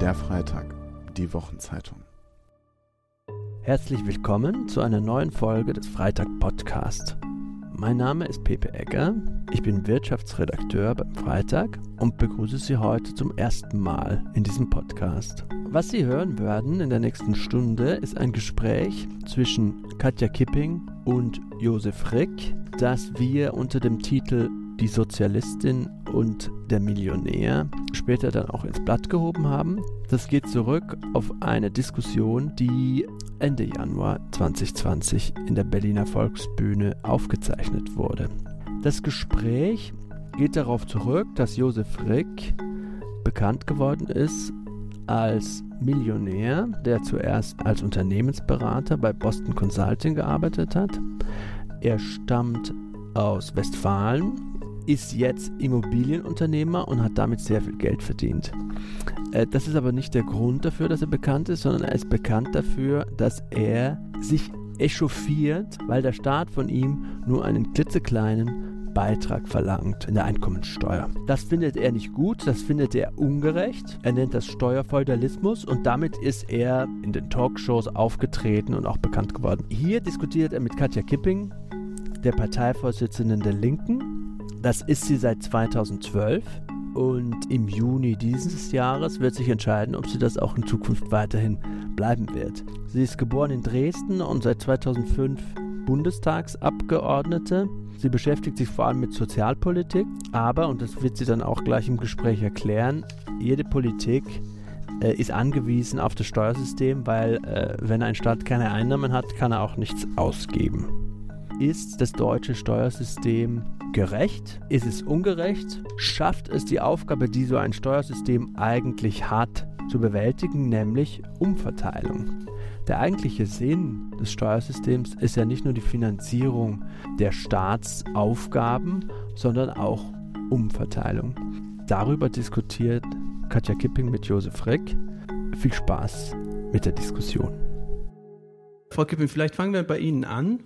Der Freitag, die Wochenzeitung. Herzlich willkommen zu einer neuen Folge des Freitag Podcast. Mein Name ist Pepe Egger, ich bin Wirtschaftsredakteur beim Freitag und begrüße Sie heute zum ersten Mal in diesem Podcast. Was Sie hören werden in der nächsten Stunde ist ein Gespräch zwischen Katja Kipping und Josef Rick, das wir unter dem Titel Die Sozialistin und der Millionär später dann auch ins Blatt gehoben haben. Das geht zurück auf eine Diskussion, die Ende Januar 2020 in der Berliner Volksbühne aufgezeichnet wurde. Das Gespräch geht darauf zurück, dass Josef Rick bekannt geworden ist als Millionär, der zuerst als Unternehmensberater bei Boston Consulting gearbeitet hat. Er stammt aus Westfalen, ist jetzt Immobilienunternehmer und hat damit sehr viel Geld verdient. Äh, das ist aber nicht der Grund dafür, dass er bekannt ist, sondern er ist bekannt dafür, dass er sich echauffiert, weil der Staat von ihm nur einen klitzekleinen Beitrag verlangt in der Einkommensteuer. Das findet er nicht gut, das findet er ungerecht. Er nennt das Steuerfeudalismus und damit ist er in den Talkshows aufgetreten und auch bekannt geworden. Hier diskutiert er mit Katja Kipping, der Parteivorsitzenden der Linken. Das ist sie seit 2012 und im Juni dieses Jahres wird sich entscheiden, ob sie das auch in Zukunft weiterhin bleiben wird. Sie ist geboren in Dresden und seit 2005 Bundestagsabgeordnete. Sie beschäftigt sich vor allem mit Sozialpolitik, aber, und das wird sie dann auch gleich im Gespräch erklären, jede Politik äh, ist angewiesen auf das Steuersystem, weil äh, wenn ein Staat keine Einnahmen hat, kann er auch nichts ausgeben. Ist das deutsche Steuersystem gerecht? Ist es ungerecht? Schafft es die Aufgabe, die so ein Steuersystem eigentlich hat, zu bewältigen, nämlich Umverteilung? Der eigentliche Sinn des Steuersystems ist ja nicht nur die Finanzierung der Staatsaufgaben, sondern auch Umverteilung. Darüber diskutiert Katja Kipping mit Josef Reck. Viel Spaß mit der Diskussion. Frau Kipping, vielleicht fangen wir bei Ihnen an.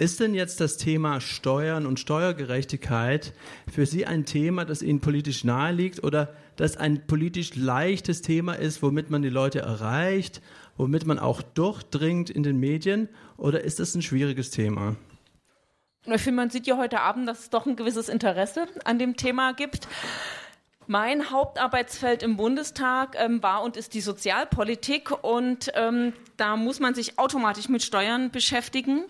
Ist denn jetzt das Thema Steuern und Steuergerechtigkeit für Sie ein Thema, das Ihnen politisch nahe liegt oder das ein politisch leichtes Thema ist, womit man die Leute erreicht, womit man auch durchdringt in den Medien oder ist das ein schwieriges Thema? Ich finde, man sieht ja heute Abend, dass es doch ein gewisses Interesse an dem Thema gibt. Mein Hauptarbeitsfeld im Bundestag ähm, war und ist die Sozialpolitik und ähm, da muss man sich automatisch mit Steuern beschäftigen,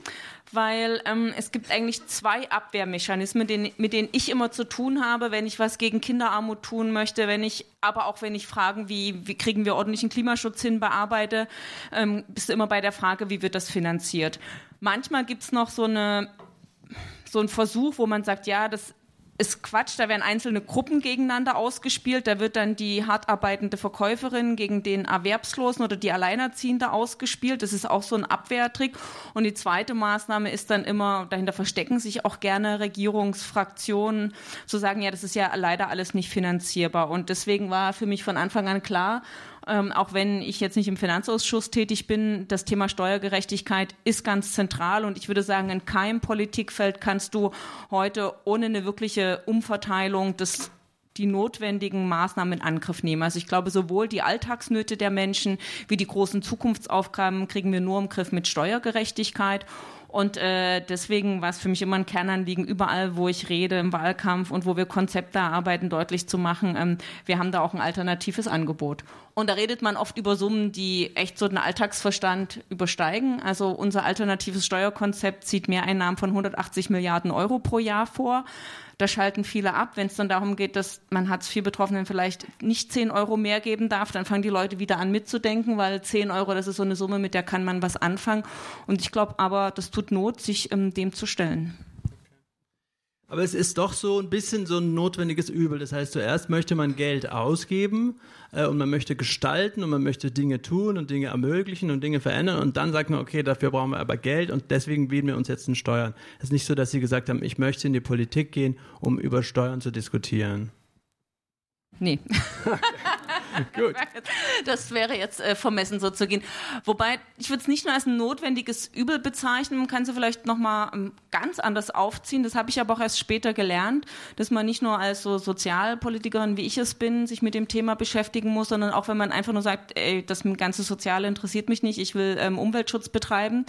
weil ähm, es gibt eigentlich zwei Abwehrmechanismen, den, mit denen ich immer zu tun habe, wenn ich was gegen Kinderarmut tun möchte, wenn ich, aber auch wenn ich Fragen wie, wie kriegen wir ordentlichen Klimaschutz hin, bearbeite, ähm, bist du immer bei der Frage, wie wird das finanziert. Manchmal gibt's noch so eine so ein Versuch, wo man sagt, ja, das ist Quatsch, da werden einzelne Gruppen gegeneinander ausgespielt, da wird dann die hart arbeitende Verkäuferin gegen den Erwerbslosen oder die Alleinerziehende ausgespielt. Das ist auch so ein Abwehrtrick. Und die zweite Maßnahme ist dann immer, dahinter verstecken sich auch gerne Regierungsfraktionen, zu sagen, ja, das ist ja leider alles nicht finanzierbar. Und deswegen war für mich von Anfang an klar, ähm, auch wenn ich jetzt nicht im Finanzausschuss tätig bin, das Thema Steuergerechtigkeit ist ganz zentral und ich würde sagen, in keinem Politikfeld kannst du heute ohne eine wirkliche Umverteilung des die notwendigen Maßnahmen in Angriff nehmen. Also ich glaube, sowohl die Alltagsnöte der Menschen wie die großen Zukunftsaufgaben kriegen wir nur im Griff mit Steuergerechtigkeit. Und äh, deswegen war es für mich immer ein Kernanliegen, überall, wo ich rede, im Wahlkampf und wo wir Konzepte erarbeiten, deutlich zu machen, ähm, wir haben da auch ein alternatives Angebot. Und da redet man oft über Summen, die echt so den Alltagsverstand übersteigen. Also unser alternatives Steuerkonzept zieht Mehreinnahmen von 180 Milliarden Euro pro Jahr vor. Da schalten viele ab. Wenn es dann darum geht, dass man Hartz-IV-Betroffenen vielleicht nicht 10 Euro mehr geben darf, dann fangen die Leute wieder an mitzudenken, weil 10 Euro, das ist so eine Summe, mit der kann man was anfangen. Und ich glaube aber, das tut Not, sich ähm, dem zu stellen. Aber es ist doch so ein bisschen so ein notwendiges Übel. Das heißt, zuerst möchte man Geld ausgeben äh, und man möchte gestalten und man möchte Dinge tun und Dinge ermöglichen und Dinge verändern und dann sagt man, okay, dafür brauchen wir aber Geld und deswegen wählen wir uns jetzt in Steuern. Es ist nicht so, dass Sie gesagt haben, ich möchte in die Politik gehen, um über Steuern zu diskutieren. Nee. Gut. Das wäre jetzt äh, vermessen, so zu gehen. Wobei, ich würde es nicht nur als ein notwendiges Übel bezeichnen, man kann sie vielleicht nochmal ähm, ganz anders aufziehen. Das habe ich aber auch erst später gelernt, dass man nicht nur als so Sozialpolitikerin, wie ich es bin, sich mit dem Thema beschäftigen muss, sondern auch wenn man einfach nur sagt, ey, das ganze Soziale interessiert mich nicht, ich will ähm, Umweltschutz betreiben.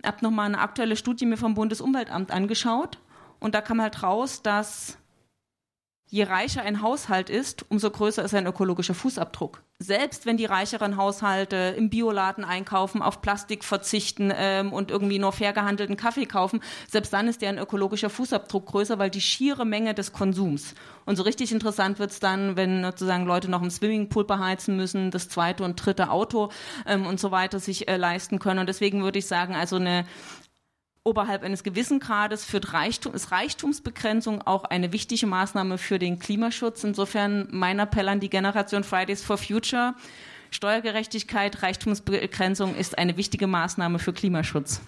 Ich habe nochmal eine aktuelle Studie mir vom Bundesumweltamt angeschaut und da kam halt raus, dass Je reicher ein Haushalt ist, umso größer ist ein ökologischer Fußabdruck. Selbst wenn die reicheren Haushalte im Bioladen einkaufen, auf Plastik verzichten ähm, und irgendwie nur fair gehandelten Kaffee kaufen, selbst dann ist deren ökologischer Fußabdruck größer, weil die schiere Menge des Konsums. Und so richtig interessant wird's dann, wenn sozusagen Leute noch im Swimmingpool beheizen müssen, das zweite und dritte Auto ähm, und so weiter sich äh, leisten können. Und deswegen würde ich sagen, also eine oberhalb eines gewissen Grades führt Reichtum, ist Reichtumsbegrenzung auch eine wichtige Maßnahme für den Klimaschutz. Insofern mein Appell an die Generation Fridays for Future. Steuergerechtigkeit, Reichtumsbegrenzung ist eine wichtige Maßnahme für Klimaschutz.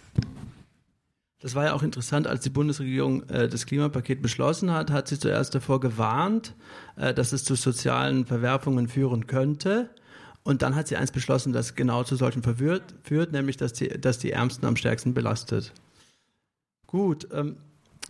Das war ja auch interessant, als die Bundesregierung äh, das Klimapaket beschlossen hat, hat sie zuerst davor gewarnt, äh, dass es zu sozialen Verwerfungen führen könnte. Und dann hat sie eins beschlossen, das genau zu solchen verwirrt, führt, nämlich dass die, dass die Ärmsten am stärksten belastet. Gut, ähm,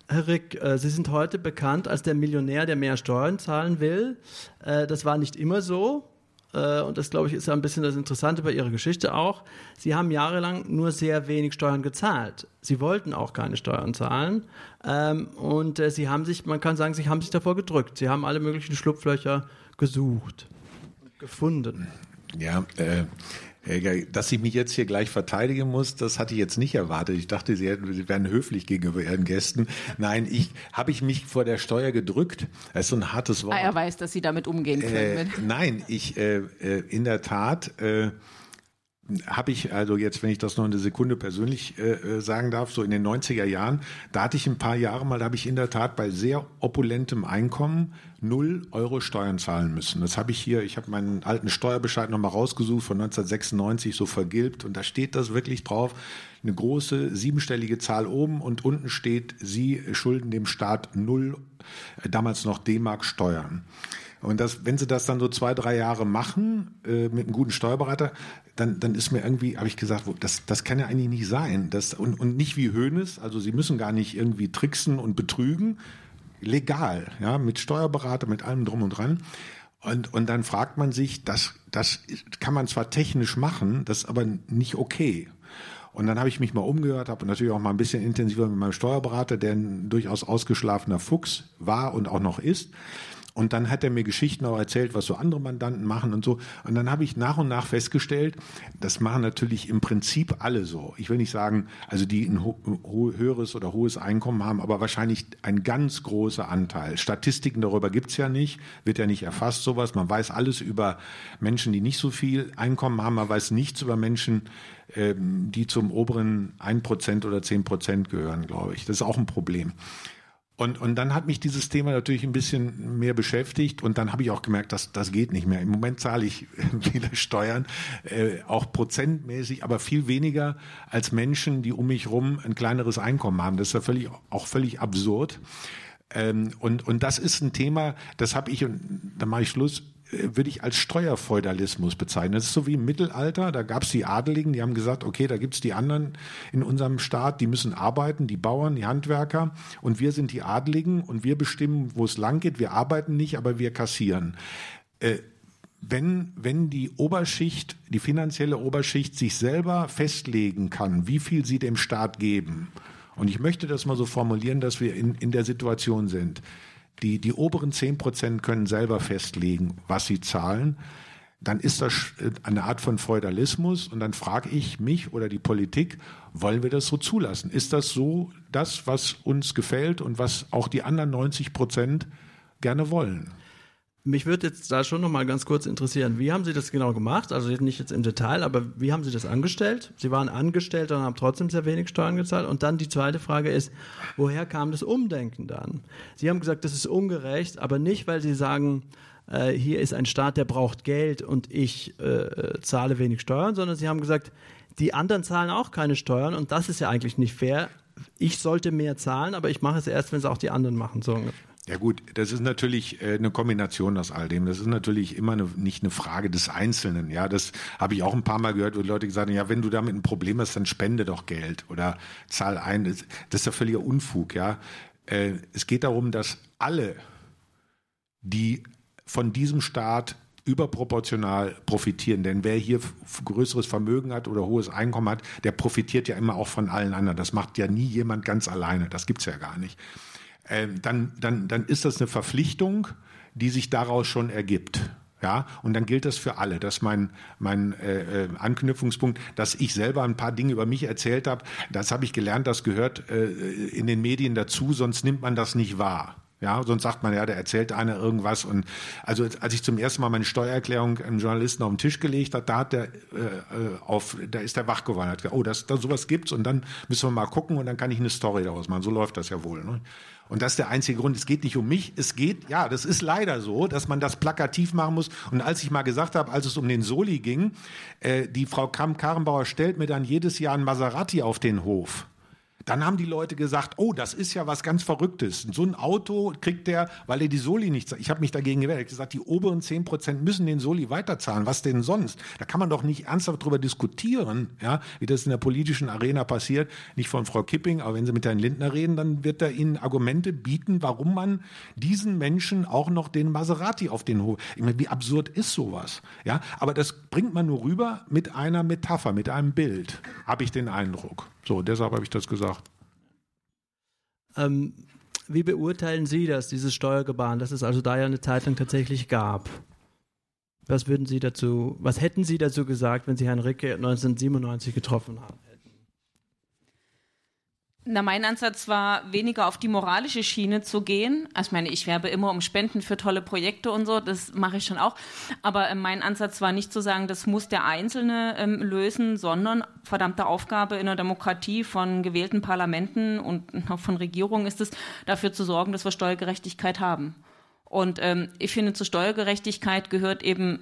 Herr Rick, äh, Sie sind heute bekannt als der Millionär, der mehr Steuern zahlen will. Äh, das war nicht immer so. Äh, und das, glaube ich, ist ja ein bisschen das Interessante bei Ihrer Geschichte auch. Sie haben jahrelang nur sehr wenig Steuern gezahlt. Sie wollten auch keine Steuern zahlen. Ähm, und äh, Sie haben sich, man kann sagen, Sie haben sich davor gedrückt. Sie haben alle möglichen Schlupflöcher gesucht und gefunden. Ja, äh, dass ich mich jetzt hier gleich verteidigen muss, das hatte ich jetzt nicht erwartet. Ich dachte, Sie, hätten, Sie wären höflich gegenüber Ihren Gästen. Nein, ich habe ich mich vor der Steuer gedrückt. Das ist so ein hartes Wort. Ah, er weiß, dass Sie damit umgehen können. Äh, nein, ich äh, äh in der Tat äh, habe ich also jetzt, wenn ich das noch eine Sekunde persönlich äh, äh sagen darf, so in den 90er Jahren, da hatte ich ein paar Jahre mal, da habe ich in der Tat bei sehr opulentem Einkommen null Euro Steuern zahlen müssen. Das habe ich hier, ich habe meinen alten Steuerbescheid nochmal rausgesucht von 1996, so vergilbt und da steht das wirklich drauf, eine große siebenstellige Zahl oben und unten steht, Sie schulden dem Staat null, äh, damals noch D-Mark Steuern. Und das, wenn sie das dann so zwei, drei Jahre machen äh, mit einem guten Steuerberater, dann, dann ist mir irgendwie, habe ich gesagt, das, das kann ja eigentlich nicht sein. Das, und, und nicht wie Hönes, also sie müssen gar nicht irgendwie tricksen und betrügen. Legal, ja, mit Steuerberater, mit allem drum und dran. Und, und dann fragt man sich, das, das kann man zwar technisch machen, das ist aber nicht okay. Und dann habe ich mich mal umgehört, habe natürlich auch mal ein bisschen intensiver mit meinem Steuerberater, der ein durchaus ausgeschlafener Fuchs war und auch noch ist. Und dann hat er mir Geschichten auch erzählt, was so andere Mandanten machen und so. Und dann habe ich nach und nach festgestellt, das machen natürlich im Prinzip alle so. Ich will nicht sagen, also die ein höheres oder hohes Einkommen haben, aber wahrscheinlich ein ganz großer Anteil. Statistiken darüber gibt's ja nicht, wird ja nicht erfasst sowas. Man weiß alles über Menschen, die nicht so viel Einkommen haben, man weiß nichts über Menschen, ähm, die zum oberen ein Prozent oder zehn Prozent gehören, glaube ich. Das ist auch ein Problem. Und, und dann hat mich dieses Thema natürlich ein bisschen mehr beschäftigt und dann habe ich auch gemerkt, dass das geht nicht mehr. Im Moment zahle ich viele Steuern, äh, auch prozentmäßig, aber viel weniger als Menschen, die um mich rum ein kleineres Einkommen haben. Das ist ja völlig, auch völlig absurd. Ähm, und, und das ist ein Thema, das habe ich, und dann mache ich Schluss, würde ich als Steuerfeudalismus bezeichnen. Das ist so wie im Mittelalter, da gab es die Adeligen, die haben gesagt, okay, da gibt's die anderen in unserem Staat, die müssen arbeiten, die Bauern, die Handwerker und wir sind die Adeligen und wir bestimmen, wo es lang geht. Wir arbeiten nicht, aber wir kassieren. Äh, wenn, wenn die Oberschicht, die finanzielle Oberschicht sich selber festlegen kann, wie viel sie dem Staat geben, und ich möchte das mal so formulieren, dass wir in, in der Situation sind, die, die oberen zehn Prozent können selber festlegen, was sie zahlen, dann ist das eine Art von Feudalismus und dann frage ich mich oder die Politik, wollen wir das so zulassen? Ist das so das, was uns gefällt und was auch die anderen 90 Prozent gerne wollen? Mich würde jetzt da schon noch mal ganz kurz interessieren, wie haben Sie das genau gemacht? Also nicht jetzt im Detail, aber wie haben Sie das angestellt? Sie waren Angestellter und haben trotzdem sehr wenig Steuern gezahlt. Und dann die zweite Frage ist, woher kam das Umdenken dann? Sie haben gesagt, das ist ungerecht, aber nicht, weil Sie sagen, äh, hier ist ein Staat, der braucht Geld und ich äh, zahle wenig Steuern, sondern Sie haben gesagt, die anderen zahlen auch keine Steuern und das ist ja eigentlich nicht fair. Ich sollte mehr zahlen, aber ich mache es erst, wenn es auch die anderen machen. So Ja gut, das ist natürlich äh, eine Kombination aus all dem. Das ist natürlich immer eine, nicht eine Frage des Einzelnen. Ja, das habe ich auch ein paar Mal gehört, wo Leute gesagt haben, ja, wenn du damit ein Problem hast, dann spende doch Geld oder zahl ein. Das, ist ja völliger Unfug. Ja, äh, es geht darum, dass alle, die von diesem Staat überproportional profitieren. Denn wer hier größeres Vermögen hat oder hohes Einkommen hat, der profitiert ja immer auch von allen anderen. Das macht ja nie jemand ganz alleine. Das gibt's ja gar nicht. Ähm, dann, dann, dann ist das eine Verpflichtung, die sich daraus schon ergibt. Ja, und dann gilt das für alle. Das ist mein, mein äh, äh, Anknüpfungspunkt, dass ich selber ein paar Dinge über mich erzählt habe. Das habe ich gelernt, das gehört äh, in den Medien dazu, sonst nimmt man das nicht wahr. Ja, sonst sagt man ja, der erzählt einer irgendwas. Und also als ich zum ersten Mal meine Steuererklärung einem Journalisten auf den Tisch gelegt hat, da hat der äh, äh auf, da ist der wach geworden, hat gesagt, oh, das, das sowas gibt's und dann müssen wir mal gucken und dann kann ich eine Story daraus machen. So läuft das ja wohl. Ne? Und das ist der einzige Grund. Es geht nicht um mich. Es geht, ja, das ist leider so, dass man das plakativ machen muss. Und als ich mal gesagt habe, als es um den Soli ging, äh, die Frau Kram-Karrenbauer stellt mir dann jedes Jahr ein Maserati auf den Hof. Dann haben die Leute gesagt, oh, das ist ja was ganz Verrücktes. So ein Auto kriegt der, weil er die Soli nicht zahlt. Ich habe mich dagegen gewehrt. Ich habe gesagt, die oberen 10 Prozent müssen den Soli weiterzahlen. Was denn sonst? Da kann man doch nicht ernsthaft drüber diskutieren, ja, wie das in der politischen Arena passiert. Nicht von Frau Kipping, aber wenn Sie mit Herrn Lindner reden, dann wird er Ihnen Argumente bieten, warum man diesen Menschen auch noch den Maserati auf den Hof. Ich meine, wie absurd ist sowas? Ja, aber das bringt man nur rüber mit einer Metapher, mit einem Bild, habe ich den Eindruck. So, deshalb habe ich das gesagt. Ähm, wie beurteilen Sie das, dieses Steuergebaren, dass es also da ja eine Zeit lang tatsächlich gab? Was würden Sie dazu, was hätten Sie dazu gesagt, wenn Sie Herrn Ricke 1997 getroffen haben? Na, mein Ansatz war, weniger auf die moralische Schiene zu gehen. Also ich meine, ich werbe immer um Spenden für tolle Projekte und so, das mache ich schon auch. Aber äh, mein Ansatz war nicht zu sagen, das muss der Einzelne ähm, lösen, sondern verdammte Aufgabe in einer Demokratie von gewählten Parlamenten und auch von Regierungen ist es, dafür zu sorgen, dass wir Steuergerechtigkeit haben. Und ähm, ich finde, zur Steuergerechtigkeit gehört eben,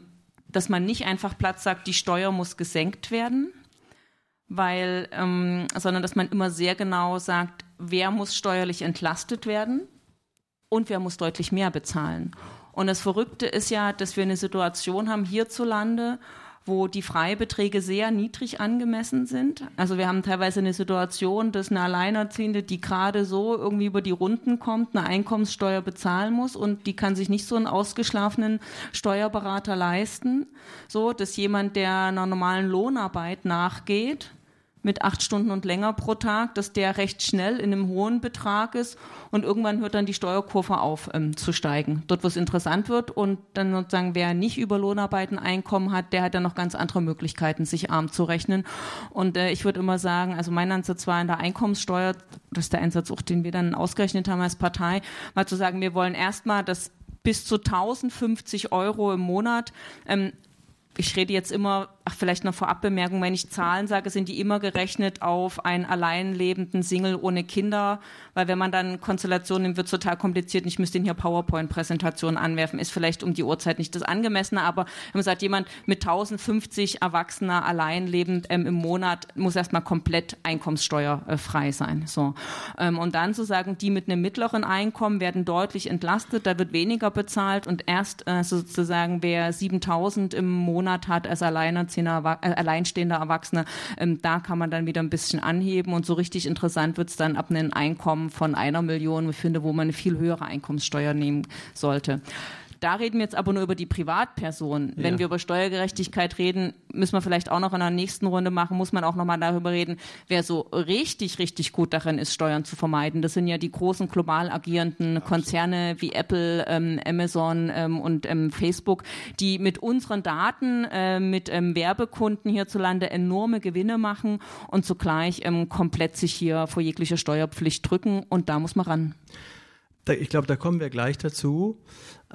dass man nicht einfach platt sagt, die Steuer muss gesenkt werden, weil, ähm, sondern dass man immer sehr genau sagt, wer muss steuerlich entlastet werden und wer muss deutlich mehr bezahlen. Und das Verrückte ist ja, dass wir eine Situation haben hierzulande, wo die Freibeträge sehr niedrig angemessen sind. Also wir haben teilweise eine Situation, dass eine Alleinerziehende, die gerade so irgendwie über die Runden kommt, eine Einkommenssteuer bezahlen muss und die kann sich nicht so einen ausgeschlafenen Steuerberater leisten. So, dass jemand, der einer normalen Lohnarbeit nachgeht, mit acht Stunden und länger pro Tag, dass der recht schnell in einem hohen Betrag ist und irgendwann hört dann die Steuerkurve auf ähm, zu steigen. Dort, wo es interessant wird und dann sozusagen, wer nicht über Lohnarbeiten Einkommen hat, der hat dann noch ganz andere Möglichkeiten, sich arm zu rechnen. Und äh, ich würde immer sagen, also mein Ansatz war in der Einkommenssteuer, das ist der Einsatz auch, den wir dann ausgerechnet haben als Partei, mal zu sagen, wir wollen erstmal, dass bis zu 1050 Euro im Monat ähm, ich rede jetzt immer, ach vielleicht noch Vorabbemerkung, wenn ich Zahlen sage, sind die immer gerechnet auf einen alleinlebenden Single ohne Kinder, weil wenn man dann Konstellationen nimmt, wird es total kompliziert ich müsste hier PowerPoint-Präsentationen anwerfen, ist vielleicht um die Uhrzeit nicht das angemessene, aber wenn man sagt, jemand mit 1050 Erwachsener alleinlebend ähm, im Monat muss erstmal komplett einkommenssteuerfrei sein. So. Ähm, und dann zu sagen, die mit einem mittleren Einkommen werden deutlich entlastet, da wird weniger bezahlt und erst äh, sozusagen wer 7000 im Monat Monat hat als alleinerziehender, äh, alleinstehender Erwachsener, ähm, da kann man dann wieder ein bisschen anheben und so richtig interessant wird es dann ab einem Einkommen von einer Million, ich finde, wo man eine viel höhere Einkommenssteuer nehmen sollte. Da reden wir jetzt aber nur über die Privatperson. Wenn ja. wir über Steuergerechtigkeit reden, müssen wir vielleicht auch noch in der nächsten Runde machen, muss man auch noch mal darüber reden, wer so richtig, richtig gut darin ist, Steuern zu vermeiden. Das sind ja die großen global agierenden Konzerne wie Apple, ähm, Amazon ähm, und ähm, Facebook, die mit unseren Daten, äh, mit ähm, Werbekunden hierzulande enorme Gewinne machen und zugleich ähm, komplett sich hier vor jeglicher Steuerpflicht drücken. Und da muss man ran. Ich glaube, da kommen wir gleich dazu.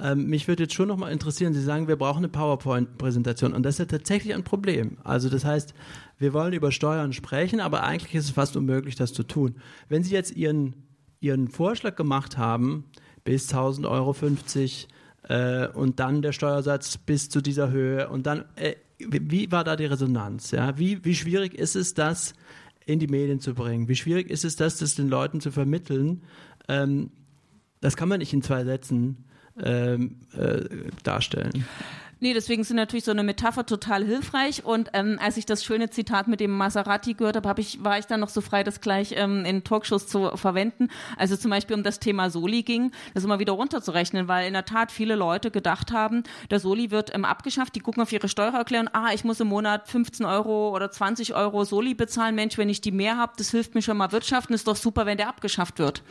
Ähm, mich würde jetzt schon noch mal interessieren, Sie sagen, wir brauchen eine PowerPoint-Präsentation und das ist ja tatsächlich ein Problem. Also das heißt, wir wollen über Steuern sprechen, aber eigentlich ist es fast unmöglich, das zu tun. Wenn Sie jetzt Ihren, Ihren Vorschlag gemacht haben, bis 1000 Euro 50 äh, und dann der Steuersatz bis zu dieser Höhe und dann, äh, wie war da die Resonanz? Ja? Wie, wie schwierig ist es, das in die Medien zu bringen? Wie schwierig ist es, das, das den Leuten zu vermitteln? Ähm, Das kann man nicht in zwei Sätzen ähm, äh, darstellen. Nee, deswegen sind natürlich so eine Metapher total hilfreich. Und ähm, als ich das schöne Zitat mit dem Maserati gehört habe, hab ich, war ich dann noch so frei, das gleich ähm, in Talkshows zu verwenden. Also zum Beispiel um das Thema Soli ging, das immer wieder runterzurechnen, weil in der Tat viele Leute gedacht haben, der Soli wird ähm, abgeschafft, die gucken auf ihre Steuererklärung, ah, ich muss im Monat 15 Euro oder 20 Euro Soli bezahlen. Mensch, wenn ich die mehr habe, das hilft mir schon mal wirtschaften, ist doch super, wenn der abgeschafft wird.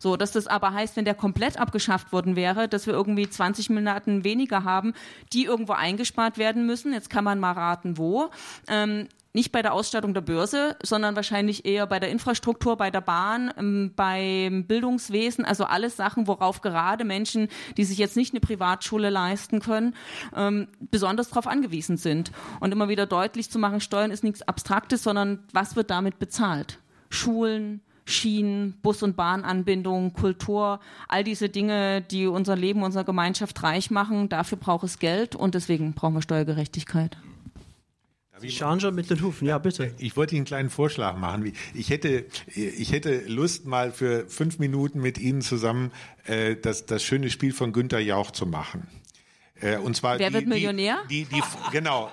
So, dass das aber heißt, wenn der komplett abgeschafft worden wäre, dass wir irgendwie 20 Milliarden weniger haben, die irgendwo eingespart werden müssen. Jetzt kann man mal raten, wo. Ähm, nicht bei der Ausstattung der Börse, sondern wahrscheinlich eher bei der Infrastruktur, bei der Bahn, ähm, beim Bildungswesen, also alles Sachen, worauf gerade Menschen, die sich jetzt nicht eine Privatschule leisten können, ähm, besonders darauf angewiesen sind. Und immer wieder deutlich zu machen, Steuern ist nichts Abstraktes, sondern was wird damit bezahlt? Schulen, Schienen, Bus- und Bahnanbindung, Kultur, all diese Dinge, die unser Leben, unsere Gemeinschaft reich machen, dafür braucht es Geld und deswegen brauchen wir Steuergerechtigkeit. Sie schauen schon mit den Hufen, ja bitte. Ich wollte Ihnen einen kleinen Vorschlag machen. Ich hätte, ich hätte Lust, mal für fünf Minuten mit Ihnen zusammen äh, das, das schöne Spiel von Günter Jauch zu machen. Äh, und zwar Wer die, wird Millionär? Die, die, die, genau.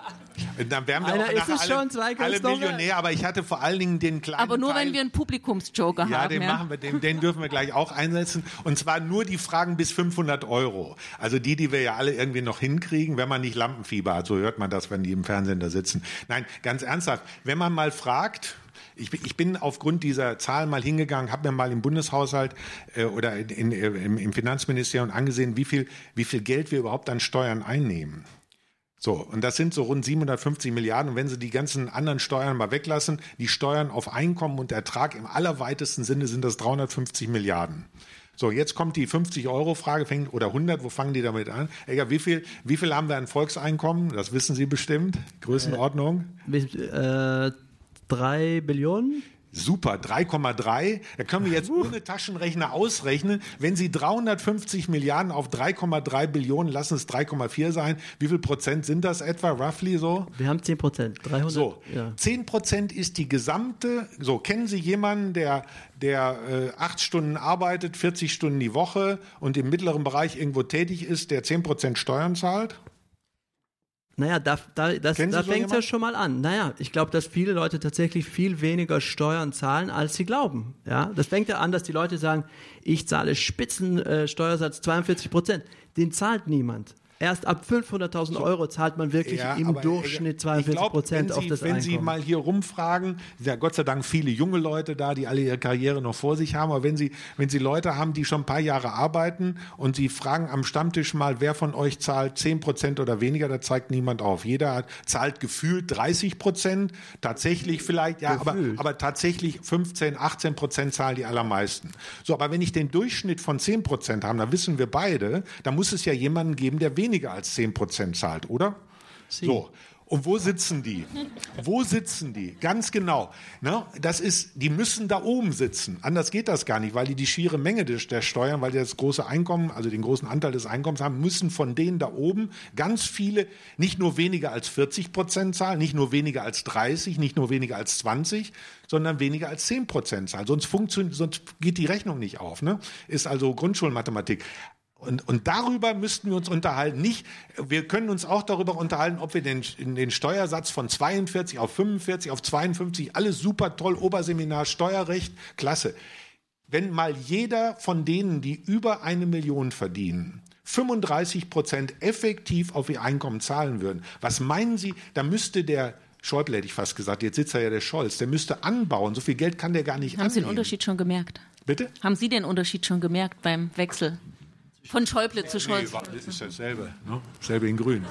Dann wären wir Einer auch ist es alle, schon, zwei alle Millionär, aber ich hatte vor allen Dingen den kleinen Aber nur Teil, wenn wir einen Publikumsjoker ja, haben. den machen wir, den, den dürfen wir gleich auch einsetzen. Und zwar nur die Fragen bis 500 Euro. Also die, die wir ja alle irgendwie noch hinkriegen, wenn man nicht Lampenfieber hat. So hört man das, wenn die im Fernsehen da sitzen. Nein, ganz ernsthaft. Wenn man mal fragt, ich, ich bin aufgrund dieser Zahlen mal hingegangen, habe mir mal im Bundeshaushalt äh, oder in, in, im, im Finanzministerium angesehen, wie viel, wie viel Geld wir überhaupt an Steuern einnehmen. So, und das sind so rund 750 Milliarden. Und wenn Sie die ganzen anderen Steuern mal weglassen, die Steuern auf Einkommen und Ertrag im allerweitesten Sinne sind das 350 Milliarden. So, jetzt kommt die 50-Euro-Frage, fängt, oder 100, wo fangen die damit an? Egal, wie viel, wie viel haben wir an Volkseinkommen? Das wissen Sie bestimmt. Größenordnung? Äh, drei Billionen? Super, 3,3. Da können wir jetzt ohne Taschenrechner ausrechnen. Wenn Sie 350 Milliarden auf 3,3 Billionen, lassen es 3,4 sein. Wie viel Prozent sind das etwa, roughly so? Wir haben 10 Prozent. 300. So, ja. 10 Prozent ist die gesamte, so, kennen Sie jemanden, der, der äh, acht Stunden arbeitet, 40 Stunden die Woche und im mittleren Bereich irgendwo tätig ist, der 10 Prozent Steuern zahlt? Naja, da, da, das, da fängt ja jemanden? schon mal an. Naja, ich glaube, dass viele Leute tatsächlich viel weniger Steuern zahlen, als sie glauben. Ja, das fängt ja an, dass die Leute sagen, ich zahle Spitzensteuersatz äh, Steuersatz 42 Prozent. Den zahlt niemand. Erst ab 500.000 Euro zahlt man wirklich Ja, im aber, Durchschnitt äh, 42 ich glaub, Prozent wenn auf Sie, das Wenn Sie Einkommen. mal hier rumfragen, ja Gott sei Dank viele junge Leute da, die alle ihre Karriere noch vor sich haben, aber wenn Sie, wenn Sie Leute haben, die schon ein paar Jahre arbeiten und Sie fragen am Stammtisch mal, wer von euch zahlt 10 Prozent oder weniger, da zeigt niemand auf. Jeder hat, zahlt gefühlt 30 Prozent, tatsächlich vielleicht, ja, aber, aber tatsächlich 15, 18 Prozent zahlen die allermeisten. So, aber wenn ich den Durchschnitt von 10 Prozent habe, dann wissen wir beide, da muss es ja jemanden geben, der weniger als 10 Prozent zahlt, oder? So. Und wo sitzen die? Wo sitzen die? Ganz genau. Ne? Das ist, die müssen da oben sitzen. Anders geht das gar nicht, weil die die schiere Menge des, der Steuern, weil die das große Einkommen, also den großen Anteil des Einkommens haben, müssen von denen da oben ganz viele nicht nur weniger als 40 Prozent zahlen, nicht nur weniger als 30, nicht nur weniger als 20, sondern weniger als 10 Prozent zahlen. Sonst funktioniert, sonst geht die Rechnung nicht auf. Ne? Ist also Grundschulmathematik. Und, und darüber müssten wir uns unterhalten. Nicht, wir können uns auch darüber unterhalten, ob wir den, den Steuersatz von 42 auf 45, auf 52, alles super toll, Oberseminar, Steuerrecht, klasse. Wenn mal jeder von denen, die über eine Million verdienen, 35 Prozent effektiv auf ihr Einkommen zahlen würden, was meinen Sie, da müsste der Schäuble hätte ich fast gesagt, jetzt sitzt da ja der Scholz, der müsste anbauen, so viel Geld kann der gar nicht Haben Sie den annehmen. Unterschied schon gemerkt? Bitte? Haben Sie den Unterschied schon gemerkt beim Wechsel? Von Schäuble zu Scholz. das ist dasselbe. Ne? Dasselbe in grün.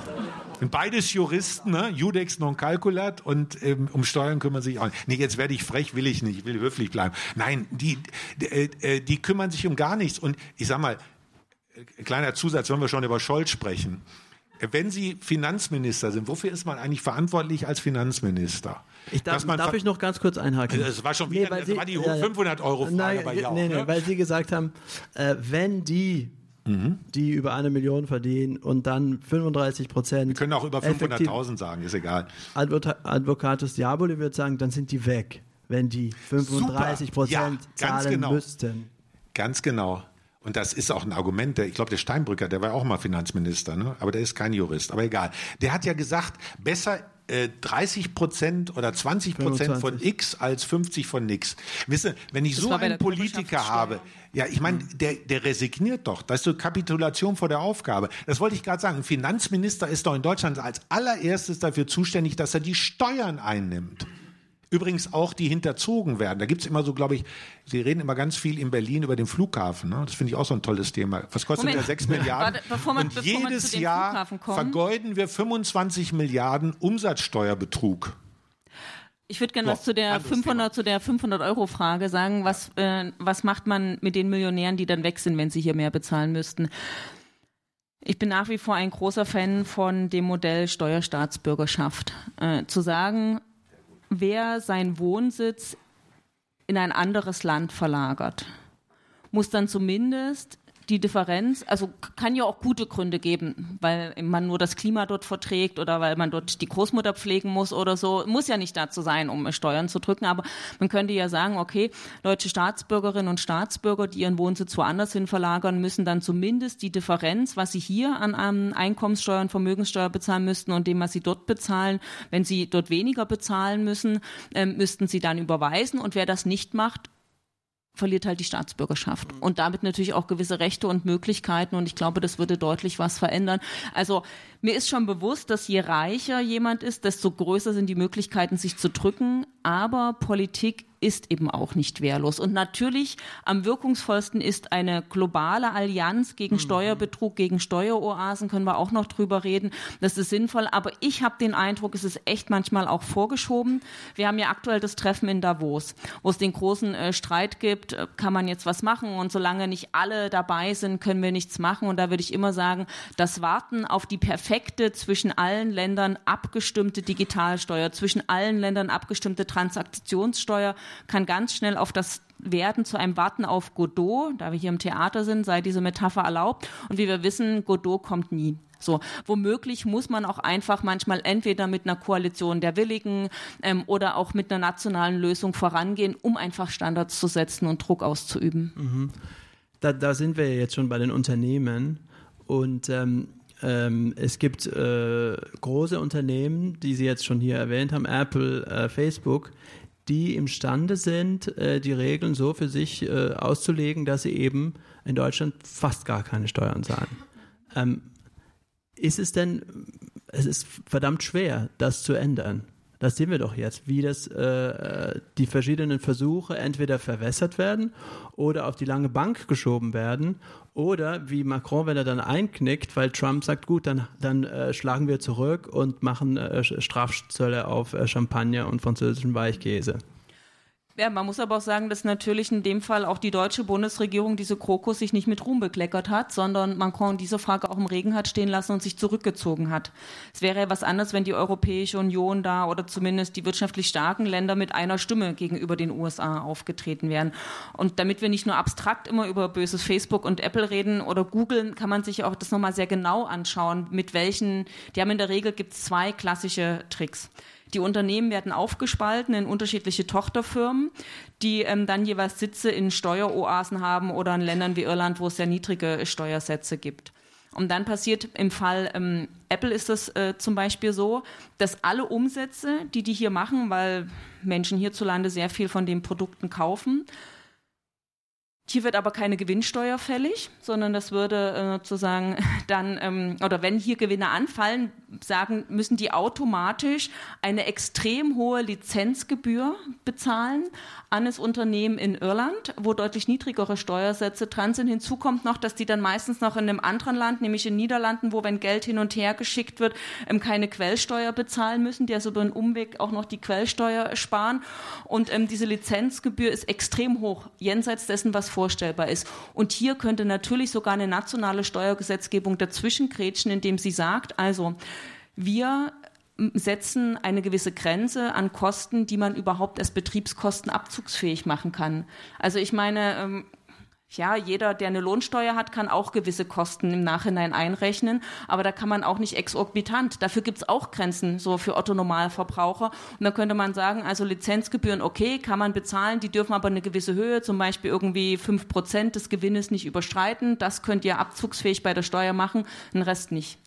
Und beides Juristen, ne? Judex non calculat und ähm, um Steuern kümmern sich auch nicht. Nee, jetzt werde ich frech, will ich nicht, ich will höflich bleiben. Nein, die, die, äh, die kümmern sich um gar nichts. Und ich sag mal, äh, kleiner Zusatz, wenn wir schon über Scholz sprechen. Äh, Wenn Sie Finanzminister sind, wofür ist man eigentlich verantwortlich als Finanzminister? Ich darf, darf ich noch ganz kurz einhaken? Das war schon wieder- weil das Sie- war die ja, ja. 500-Euro-Frage Nein, bei Jauch, nee, nee, ne? weil Sie gesagt haben, äh, wenn die, Mhm. die über eine Million verdienen und dann 35 Prozent. Wir können auch über 500.000 sagen, ist egal. Advocatus Diaboli wird sagen, dann sind die weg, wenn die 35 Super. Ja, Prozent ganz zahlen genau. müssten. Ganz genau. Und das ist auch ein Argument, der, ich glaube, der Steinbrücker, der war auch mal Finanzminister, ne? aber der ist kein Jurist, aber egal. Der hat ja gesagt, besser äh, 30 Prozent oder 20 Prozent von X als 50 von nix. Wisse, wenn ich Das so einen Politiker habe, ja, ich meine, der, der resigniert doch. Das ist so Kapitulation vor der Aufgabe. Das wollte ich gerade sagen. Ein Finanzminister ist doch in Deutschland als allererstes dafür zuständig, dass er die Steuern einnimmt. Übrigens auch, die hinterzogen werden. Da gibt's immer so, glaube ich, Sie reden immer ganz viel in Berlin über den Flughafen. Ne? Das finde ich auch so ein tolles Thema. Was kostet Moment. der 6 Milliarden? Warte, bevor man- Und jedes Jahr vergeuden wir 25 Milliarden Umsatzsteuerbetrug. Ich würde gerne was zu der anderes 500 zu der 500 Euro Frage sagen. Was äh, was macht man mit den Millionären, die dann weg sind, wenn sie hier mehr bezahlen müssten? Ich bin nach wie vor ein großer Fan von dem Modell Steuerstaatsbürgerschaft. Äh, zu sagen, wer seinen Wohnsitz in ein anderes Land verlagert, muss dann zumindest die Differenz, also kann ja auch gute Gründe geben, weil man nur das Klima dort verträgt oder weil man dort die Großmutter pflegen muss oder so. Muss ja nicht dazu sein, um Steuern zu drücken, aber man könnte ja sagen, okay, deutsche Staatsbürgerinnen und Staatsbürger, die ihren Wohnsitz woanders hin verlagern, müssen dann zumindest die Differenz, was sie hier an Einkommenssteuer und Vermögenssteuer bezahlen müssten und dem, was sie dort bezahlen, wenn sie dort weniger bezahlen müssen, ähm, müssten sie dann überweisen und wer das nicht macht, verliert halt die Staatsbürgerschaft. Und damit natürlich auch gewisse Rechte und Möglichkeiten. Und ich glaube, das würde deutlich was verändern. Also mir ist schon bewusst, dass je reicher jemand ist, desto größer sind die Möglichkeiten, sich zu drücken, aber Politik ist eben auch nicht wehrlos. Und natürlich am wirkungsvollsten ist eine globale Allianz gegen Steuerbetrug, gegen Steueroasen, können wir auch noch drüber reden. Das ist sinnvoll, aber ich habe den Eindruck, es ist echt manchmal auch vorgeschoben. Wir haben ja aktuell das Treffen in Davos, wo es den großen äh, Streit gibt, äh, kann man jetzt was machen und solange nicht alle dabei sind, können wir nichts machen. Und da würde ich immer sagen, das Warten auf die perfekte, zwischen allen Ländern abgestimmte Digitalsteuer, zwischen allen Ländern abgestimmte Transaktionssteuer kann ganz schnell auf das werden zu einem Warten auf Godot, da wir hier im Theater sind, sei diese Metapher erlaubt. Und wie wir wissen, Godot kommt nie. So, womöglich muss man auch einfach manchmal entweder mit einer Koalition der Willigen ähm, oder auch mit einer nationalen Lösung vorangehen, um einfach Standards zu setzen und Druck auszuüben. Da, da sind wir jetzt schon bei den Unternehmen und ähm, ähm, es gibt äh, große Unternehmen, die Sie jetzt schon hier erwähnt haben, Apple, äh, Facebook, die imstande sind, äh, die Regeln so für sich äh, auszulegen, dass sie eben in Deutschland fast gar keine Steuern zahlen. Ähm, ist es denn, es ist verdammt schwer, das zu ändern. Das sehen wir doch jetzt, wie das äh, die verschiedenen Versuche entweder verwässert werden oder auf die lange Bank geschoben werden oder wie Macron, wenn er dann einknickt, weil Trump sagt, gut, dann, dann äh, schlagen wir zurück und machen äh, Strafzölle auf äh, Champagner und französischen Weichkäse. Ja, man muss aber auch sagen, dass natürlich in dem Fall auch die deutsche Bundesregierung diese Krokus sich nicht mit Ruhm bekleckert hat, sondern Macron diese Frage auch im Regen hat stehen lassen und sich zurückgezogen hat. Es wäre ja was anderes, wenn die Europäische Union da oder zumindest die wirtschaftlich starken Länder mit einer Stimme gegenüber den USA aufgetreten wären. Und damit wir nicht nur abstrakt immer über böses Facebook und Apple reden oder googeln, kann man sich auch das nochmal sehr genau anschauen, mit welchen, die haben in der Regel gibt es zwei klassische Tricks. Die Unternehmen werden aufgespalten in unterschiedliche Tochterfirmen, die ähm, dann jeweils Sitze in Steueroasen haben oder in Ländern wie Irland, wo es sehr niedrige Steuersätze gibt. Und dann passiert im Fall ähm, Apple ist das äh, zum Beispiel so, dass alle Umsätze, die die hier machen, weil Menschen hierzulande sehr viel von den Produkten kaufen, hier wird aber keine Gewinnsteuer fällig, sondern das würde äh, sozusagen dann, ähm, oder wenn hier Gewinne anfallen, sagen, müssen die automatisch eine extrem hohe Lizenzgebühr bezahlen an das Unternehmen in Irland, wo deutlich niedrigere Steuersätze dran sind. Hinzu kommt noch, dass die dann meistens noch in einem anderen Land, nämlich in Niederlanden, wo wenn Geld hin und her geschickt wird, ähm, keine Quellsteuer bezahlen müssen, die also über einen Umweg auch noch die Quellsteuer sparen. Und ähm, diese Lizenzgebühr ist extrem hoch, jenseits dessen, was vorstellbar ist. Und hier könnte natürlich sogar eine nationale Steuergesetzgebung dazwischen grätschen, indem sie sagt, also wir setzen eine gewisse Grenze an Kosten, die man überhaupt als Betriebskosten abzugsfähig machen kann. Also ich meine, ähm, Ja, jeder, der eine Lohnsteuer hat, kann auch gewisse Kosten im Nachhinein einrechnen, aber da kann man auch nicht exorbitant. Dafür gibt es auch Grenzen, so für Otto-Normalverbraucher. Und da könnte man sagen, also Lizenzgebühren, okay, kann man bezahlen, die dürfen aber eine gewisse Höhe, zum Beispiel irgendwie fünf Prozent des Gewinnes nicht überstreiten. Das könnt ihr abzugsfähig bei der Steuer machen, den Rest nicht.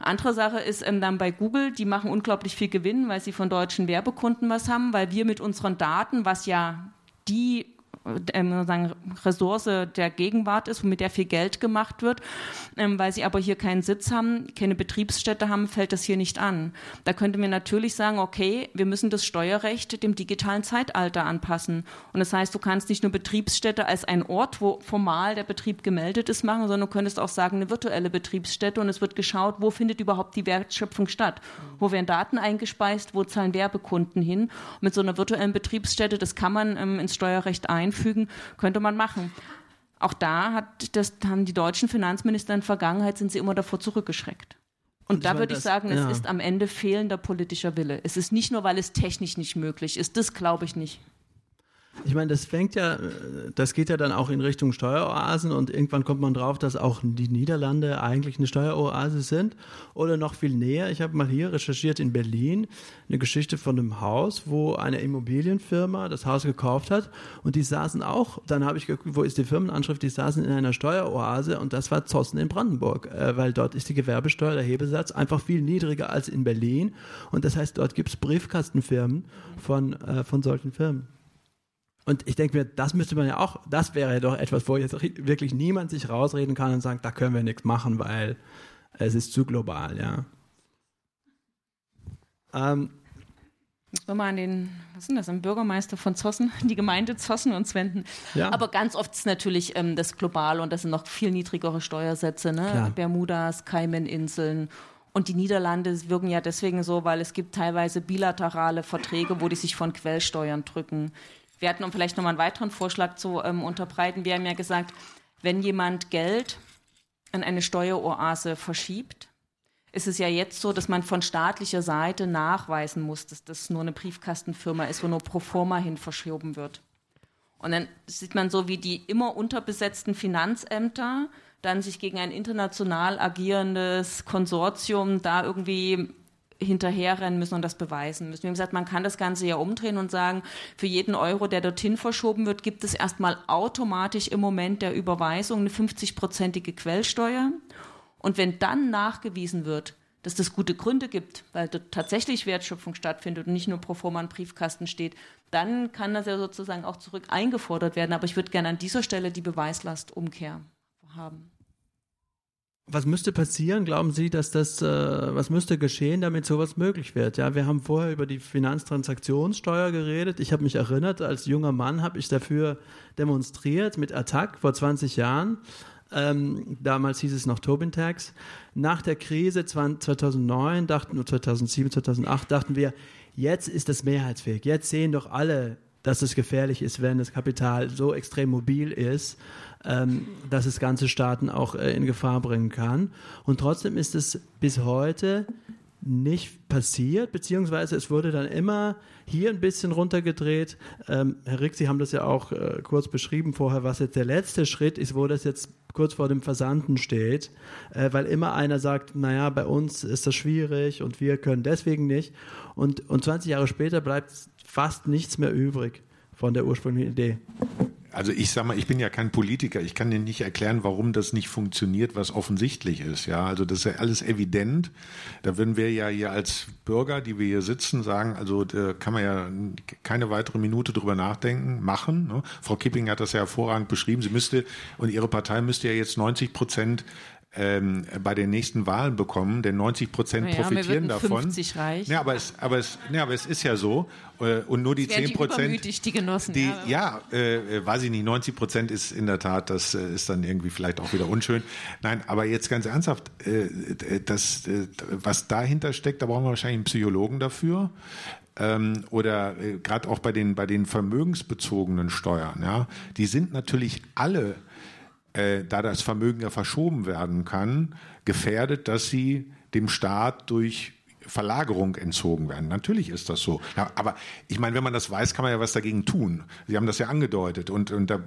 Andere Sache ist ähm, dann bei Google, die machen unglaublich viel Gewinn, weil sie von deutschen Werbekunden was haben, weil wir mit unseren Daten, was ja die ähm, sagen, Ressource der Gegenwart ist, mit der viel Geld gemacht wird. Ähm, weil sie aber hier keinen Sitz haben, keine Betriebsstätte haben, fällt das hier nicht an. Da könnte man natürlich sagen, okay, wir müssen das Steuerrecht dem digitalen Zeitalter anpassen. Und das heißt, du kannst nicht nur Betriebsstätte als ein Ort, wo formal der Betrieb gemeldet ist, machen, sondern du könntest auch sagen, eine virtuelle Betriebsstätte und es wird geschaut, wo findet überhaupt die Wertschöpfung statt? Wo werden Daten eingespeist, wo zahlen Werbekunden hin? Und mit so einer virtuellen Betriebsstätte, das kann man ähm, ins Steuerrecht ein einfügen, könnte man machen. Auch da hat das, haben die deutschen Finanzminister in der Vergangenheit sind sie immer davor zurückgeschreckt. Und, Und da würde ich sagen, ja. es ist am Ende fehlender politischer Wille. Es ist nicht nur, weil es technisch nicht möglich ist. Das glaube ich nicht. Ich meine, das fängt ja, das geht ja dann auch in Richtung Steueroasen und irgendwann kommt man drauf, dass auch die Niederlande eigentlich eine Steueroase sind oder noch viel näher. Ich habe mal hier recherchiert in Berlin eine Geschichte von einem Haus, wo eine Immobilienfirma das Haus gekauft hat und die saßen auch, dann habe ich geguckt, wo ist die Firmenanschrift, die saßen in einer Steueroase und das war Zossen in Brandenburg, äh, weil dort ist die Gewerbesteuer, der Hebesatz einfach viel niedriger als in Berlin und das heißt, dort gibt es Briefkastenfirmen von, äh, von solchen Firmen. Und ich denke mir, das müsste man ja auch, das wäre ja doch etwas, wo jetzt wirklich niemand sich rausreden kann und sagt, da können wir nichts machen, weil es ist zu global, ja. Ähm, Müssen wir mal an den, was ist das, am Bürgermeister von Zossen, die Gemeinde Zossen uns wenden. Ja. Aber ganz oft ist natürlich ähm, das global und das sind noch viel niedrigere Steuersätze, ne? Klar. Bermudas, Cayman-Inseln und die Niederlande wirken ja deswegen so, weil es gibt teilweise bilaterale Verträge, wo die sich von Quellsteuern drücken. Wir hatten, um vielleicht nochmal einen weiteren Vorschlag zu ähm, unterbreiten, wir haben ja gesagt, wenn jemand Geld an eine Steueroase verschiebt, ist es ja jetzt so, dass man von staatlicher Seite nachweisen muss, dass das nur eine Briefkastenfirma ist, wo nur pro forma hin verschoben wird. Und dann sieht man so, wie die immer unterbesetzten Finanzämter dann sich gegen ein international agierendes Konsortium da irgendwie hinterherrennen müssen und das beweisen müssen. Haben gesagt, man kann das Ganze ja umdrehen und sagen, für jeden Euro, der dorthin verschoben wird, gibt es erstmal automatisch im Moment der Überweisung eine 50-prozentige Quellsteuer. Und wenn dann nachgewiesen wird, dass das gute Gründe gibt, weil dort tatsächlich Wertschöpfung stattfindet und nicht nur pro forma ein Briefkasten steht, dann kann das ja sozusagen auch zurück eingefordert werden. Aber ich würde gerne an dieser Stelle die Beweislastumkehr haben. Was müsste passieren, glauben Sie, dass das, äh, was müsste geschehen, damit sowas möglich wird? Ja, wir haben vorher über die Finanztransaktionssteuer geredet. Ich habe mich erinnert, als junger Mann habe ich dafür demonstriert mit Attac vor 20 Jahren. Ähm, damals hieß es noch Tobin Tax. Nach der Krise 2009, dachten, 2007, 2008, dachten wir, jetzt ist das mehrheitsfähig. Jetzt sehen doch alle, dass es gefährlich ist, wenn das Kapital so extrem mobil ist ähm, dass es ganze Staaten auch äh, in Gefahr bringen kann. Und trotzdem ist es bis heute nicht passiert, beziehungsweise es wurde dann immer hier ein bisschen runtergedreht. Ähm, Herr Rick, Sie haben das ja auch äh, kurz beschrieben vorher, was jetzt der letzte Schritt ist, wo das jetzt kurz vor dem Versanden steht, äh, weil immer einer sagt, naja, bei uns ist das schwierig und wir können deswegen nicht. Und, und 20 Jahre später bleibt fast nichts mehr übrig von der ursprünglichen Idee also ich sag mal, ich bin ja kein Politiker. Ich kann dir nicht erklären, warum das nicht funktioniert, was offensichtlich ist. Ja, also das ist ja alles evident. Da würden wir ja hier als Bürger, die wir hier sitzen, sagen, also da kann man ja keine weitere Minute drüber nachdenken, machen. Ne? Frau Kipping hat das ja hervorragend beschrieben. Sie müsste und ihre Partei müsste ja jetzt 90 Prozent ähm, bei den nächsten Wahlen bekommen, denn 90 Prozent naja, profitieren davon. 50 reich. Ja, aber es, aber es, ja, aber es ist ja so. Äh, und nur die 10 Prozent. Die, die Genossen. Die, ja, ja äh, weiß ich nicht. 90 Prozent ist in der Tat, das äh, ist dann irgendwie vielleicht auch wieder unschön. Nein, aber jetzt ganz ernsthaft, äh, das, äh, was dahinter steckt, da brauchen wir wahrscheinlich einen Psychologen dafür. Ähm, oder äh, gerade auch bei den, bei den vermögensbezogenen Steuern, ja, die sind natürlich alle äh, da das Vermögen ja verschoben werden kann, gefährdet, dass sie dem Staat durch Verlagerung entzogen werden. Natürlich ist das so. Ja, aber ich meine, wenn man das weiß, kann man ja was dagegen tun. Sie haben das ja angedeutet und, und da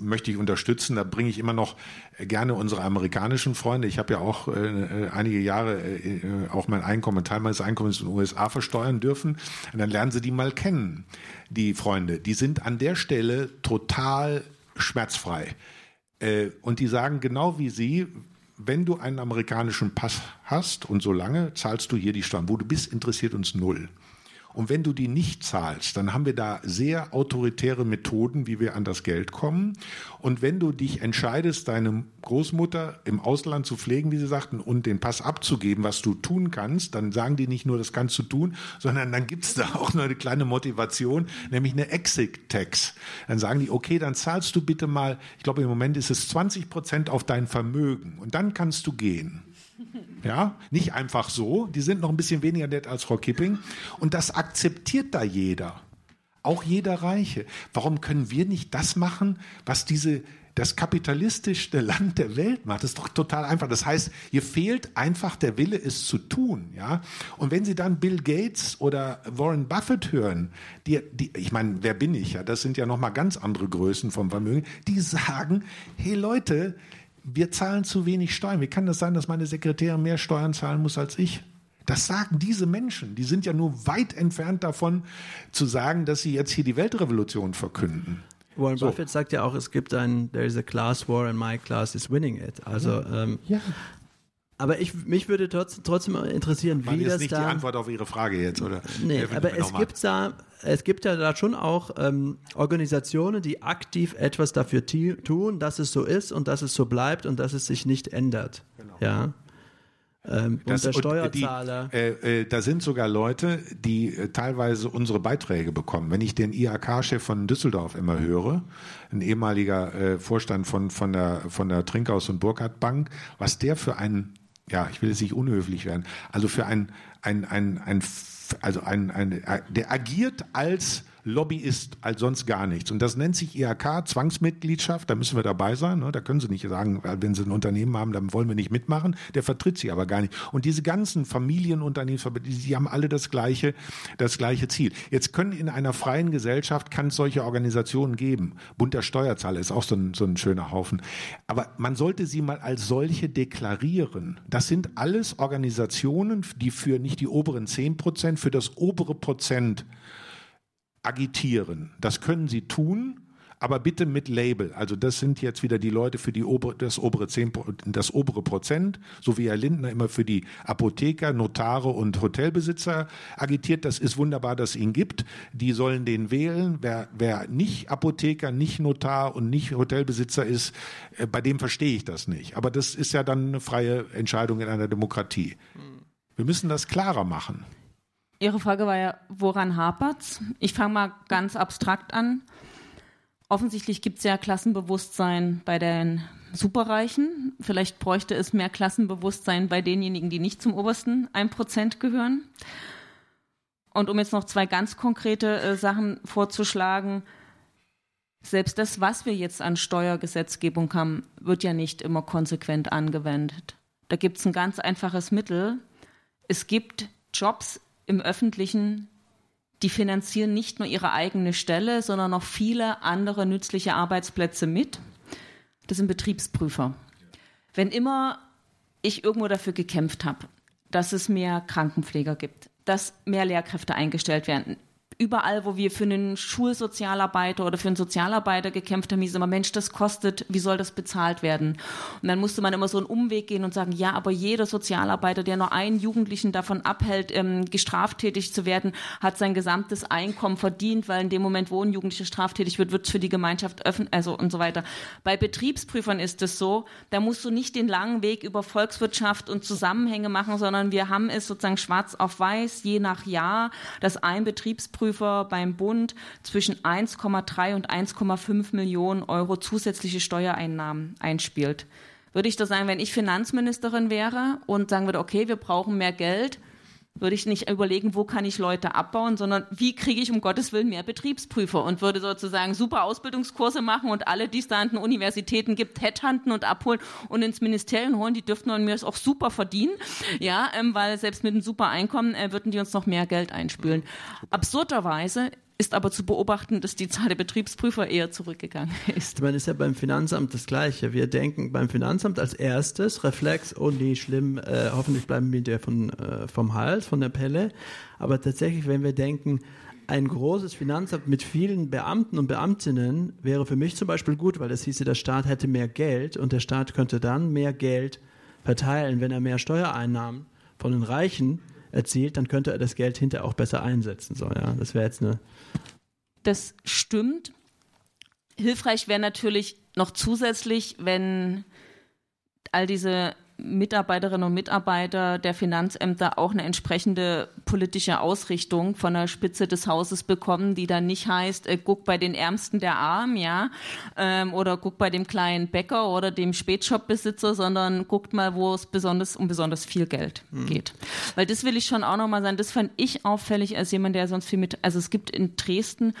möchte ich unterstützen. Da bringe ich immer noch gerne unsere amerikanischen Freunde. Ich habe ja auch äh, einige Jahre äh, auch mein Einkommen, Teil meines Einkommens in den USA versteuern dürfen. Und dann lernen Sie die mal kennen, die Freunde. Die sind an der Stelle total schmerzfrei. Äh, und die sagen genau wie Sie, wenn du einen amerikanischen Pass hast und so lange zahlst du hier die Steuern. Wo du bist, interessiert uns null. Und wenn du die nicht zahlst, dann haben wir da sehr autoritäre Methoden, wie wir an das Geld kommen. Und wenn du dich entscheidest, deine Großmutter im Ausland zu pflegen, wie sie sagten, und den Pass abzugeben, was du tun kannst, dann sagen die nicht nur, das kannst du tun, sondern dann gibt's da auch noch eine kleine Motivation, nämlich eine Exit-Tax. Dann sagen die, okay, dann zahlst du bitte mal, ich glaube im Moment ist es 20 Prozent auf dein Vermögen und dann kannst du gehen. Ja, nicht einfach so. Die sind noch ein bisschen weniger nett als Frau Kipping. Und das akzeptiert da jeder. Auch jeder Reiche. Warum können wir nicht das machen, was diese, das kapitalistischste Land der Welt macht? Das ist doch total einfach. Das heißt, hier fehlt einfach der Wille, es zu tun, ja. Und wenn Sie dann Bill Gates oder Warren Buffett hören, die, die, ich meine, wer bin ich? Ja, das sind ja noch mal ganz andere Größen vom Vermögen. Die sagen, hey Leute, wir zahlen zu wenig Steuern. Wie kann das sein, dass meine Sekretärin mehr Steuern zahlen muss als ich? Das sagen diese Menschen. Die sind ja nur weit entfernt davon, zu sagen, dass sie jetzt hier die Weltrevolution verkünden. Warren so. Buffett sagt ja auch, es gibt ein, there is a class war and my class is winning it. Also. Ähm, ja. Aber ich, mich würde trotzdem, trotzdem interessieren, wie das ist nicht da, die Antwort auf Ihre Frage jetzt, oder? Nee, aber es gibt da, es gibt ja da schon auch ähm, Organisationen, die aktiv etwas dafür tun, dass es so ist und dass es so bleibt und dass es sich nicht ändert. Genau. Ja. Ähm, das, und der Steuerzahler. Die, äh, äh, da sind sogar Leute, die äh, teilweise unsere Beiträge bekommen. Wenn ich den IHK-Chef von Düsseldorf immer höre, ein ehemaliger äh, Vorstand von, von der, von der Trinkhaus- und Burkhardt Bank, was der für einen ja, ich will jetzt nicht unhöflich werden, also für ein, ein, ein, ein also ein, ein, der agiert als Lobbyist als sonst gar nichts. Und das nennt sich IHK, Zwangsmitgliedschaft, da müssen wir dabei sein. Ne? Da können Sie nicht sagen, wenn Sie ein Unternehmen haben, dann wollen wir nicht mitmachen. Der vertritt Sie aber gar nicht. Und diese ganzen Familienunternehmen, die haben alle das gleiche, das gleiche Ziel. Jetzt können in einer freien Gesellschaft, kann es solche Organisationen geben. Bund der Steuerzahler ist auch so ein, so ein schöner Haufen. Aber man sollte sie mal als solche deklarieren. Das sind alles Organisationen, die für nicht die oberen zehn Prozent, für das obere Prozent agitieren. Das können Sie tun, aber bitte mit Label. Also das sind jetzt wieder die Leute für die obere, das obere zehn, das obere Prozent, so wie Herr Lindner immer für die Apotheker, Notare und Hotelbesitzer agitiert. Das ist wunderbar, dass es ihn gibt. Die sollen den wählen. Wer, wer nicht Apotheker, nicht Notar und nicht Hotelbesitzer ist, äh, bei dem verstehe ich das nicht. Aber das ist ja dann eine freie Entscheidung in einer Demokratie. Wir müssen das klarer machen. Ihre Frage war ja, woran hapert's? Ich fange mal ganz abstrakt an. Offensichtlich gibt es ja Klassenbewusstsein bei den Superreichen. Vielleicht bräuchte es mehr Klassenbewusstsein bei denjenigen, die nicht zum obersten 1% gehören. Und um jetzt noch zwei ganz konkrete äh, Sachen vorzuschlagen, selbst das, was wir jetzt an Steuergesetzgebung haben, wird ja nicht immer konsequent angewendet. Da gibt es ein ganz einfaches Mittel. Es gibt Jobs im Öffentlichen, die finanzieren nicht nur ihre eigene Stelle, sondern noch viele andere nützliche Arbeitsplätze mit. Das sind Betriebsprüfer. Wenn immer ich irgendwo dafür gekämpft habe, dass es mehr Krankenpfleger gibt, dass mehr Lehrkräfte eingestellt werden, überall, wo wir für einen Schulsozialarbeiter oder für einen Sozialarbeiter gekämpft haben, hieß immer, Mensch, das kostet, wie soll das bezahlt werden? Und dann musste man immer so einen Umweg gehen und sagen, ja, aber jeder Sozialarbeiter, der nur einen Jugendlichen davon abhält, ähm, gestraftätig zu werden, hat sein gesamtes Einkommen verdient, weil in dem Moment, wo ein Jugendlicher straftätig wird, wird es für die Gemeinschaft öffnen, also und so weiter. Bei Betriebsprüfern ist es so, da musst du nicht den langen Weg über Volkswirtschaft und Zusammenhänge machen, sondern wir haben es sozusagen schwarz auf weiß, je nach Jahr, dass ein Betriebsprüfer Wirtschaftsprüfer beim Bund zwischen 1,3 und 1,5 Millionen Euro zusätzliche Steuereinnahmen einspielt. Würde ich das sagen, wenn ich Finanzministerin wäre und sagen würde, okay, wir brauchen mehr Geld, würde ich nicht überlegen, wo kann ich Leute abbauen, sondern wie kriege ich um Gottes Willen mehr Betriebsprüfer und würde sozusagen super Ausbildungskurse machen und alle, die es da an den Universitäten gibt, headhunten und abholen und ins Ministerium holen. Die dürften und mir das auch super verdienen, ja, ähm, weil selbst mit einem super Einkommen äh, würden die uns noch mehr Geld einspülen. Absurderweise ist aber zu beobachten, dass die Zahl der Betriebsprüfer eher zurückgegangen ist. Man ist ja beim Finanzamt das Gleiche. Wir denken beim Finanzamt als erstes, Reflex, oh nee, schlimm, äh, hoffentlich bleiben wir der von, äh, vom Hals, von der Pelle. Aber tatsächlich, wenn wir denken, ein großes Finanzamt mit vielen Beamten und Beamtinnen wäre für mich zum Beispiel gut, weil das hieße, der Staat hätte mehr Geld und der Staat könnte dann mehr Geld verteilen, wenn er mehr Steuereinnahmen von den Reichen erzielt, dann könnte er das Geld hinterher auch besser einsetzen. So, ja, das wäre jetzt eine. Das stimmt. Hilfreich wäre natürlich noch zusätzlich, wenn all diese Mitarbeiterinnen und Mitarbeiter der Finanzämter auch eine entsprechende politische Ausrichtung von der Spitze des Hauses bekommen, die dann nicht heißt, äh, guck bei den Ärmsten der Arm, ja, ähm, oder guck bei dem kleinen Bäcker oder dem Spätshop-Besitzer, sondern guckt mal, wo es besonders um besonders viel Geld mhm. geht. Weil das will ich schon auch nochmal sagen, das fand ich auffällig als jemand, der sonst viel mit, also es gibt in Dresden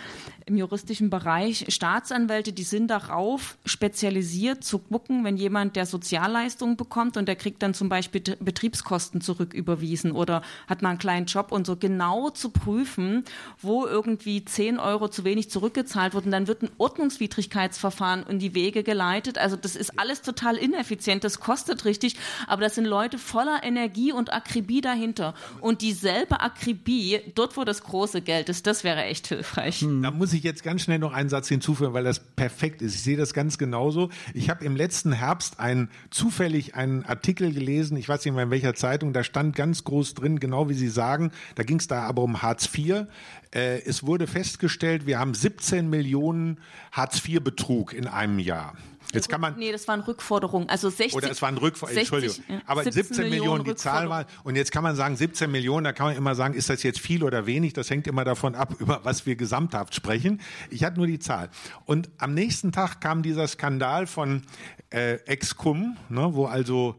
im juristischen Bereich Staatsanwälte, die sind darauf spezialisiert zu gucken, wenn jemand der Sozialleistungen bekommt und der kriegt dann zum Beispiel Betriebskosten zurücküberwiesen oder hat mal einen kleinen Job und so genau zu prüfen, wo irgendwie 10 Euro zu wenig zurückgezahlt wurden, dann wird ein Ordnungswidrigkeitsverfahren in die Wege geleitet. Also das ist alles total ineffizient, das kostet richtig, aber das sind Leute voller Energie und Akribie dahinter. Und dieselbe Akribie, dort wo das große Geld ist, das wäre echt hilfreich. Da muss ich ich jetzt ganz schnell noch einen Satz hinzufügen, weil das perfekt ist. Ich sehe das ganz genauso. Ich habe im letzten Herbst einen, zufällig einen Artikel gelesen, ich weiß nicht mehr in welcher Zeitung, da stand ganz groß drin, genau wie Sie sagen, da ging es da aber um Hartz IV. Äh, es wurde festgestellt, wir haben 17 Millionen Hartz IV-Betrug in einem Jahr. Jetzt kann man. Nee, das waren Rückforderungen. Also 60. Oder es waren Rückforderungen. Entschuldigung. Aber 17 Millionen, Millionen die Zahl war. Und jetzt kann man sagen, 17 Millionen, da kann man immer sagen, ist das jetzt viel oder wenig? Das hängt immer davon ab, über was wir gesamthaft sprechen. Ich hatte nur die Zahl. Und am nächsten Tag kam dieser Skandal von äh, Excum, ne, wo also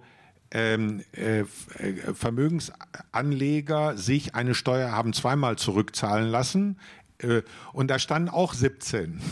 ähm, äh, Vermögensanleger sich eine Steuer haben zweimal zurückzahlen lassen. Äh, und da standen auch 17.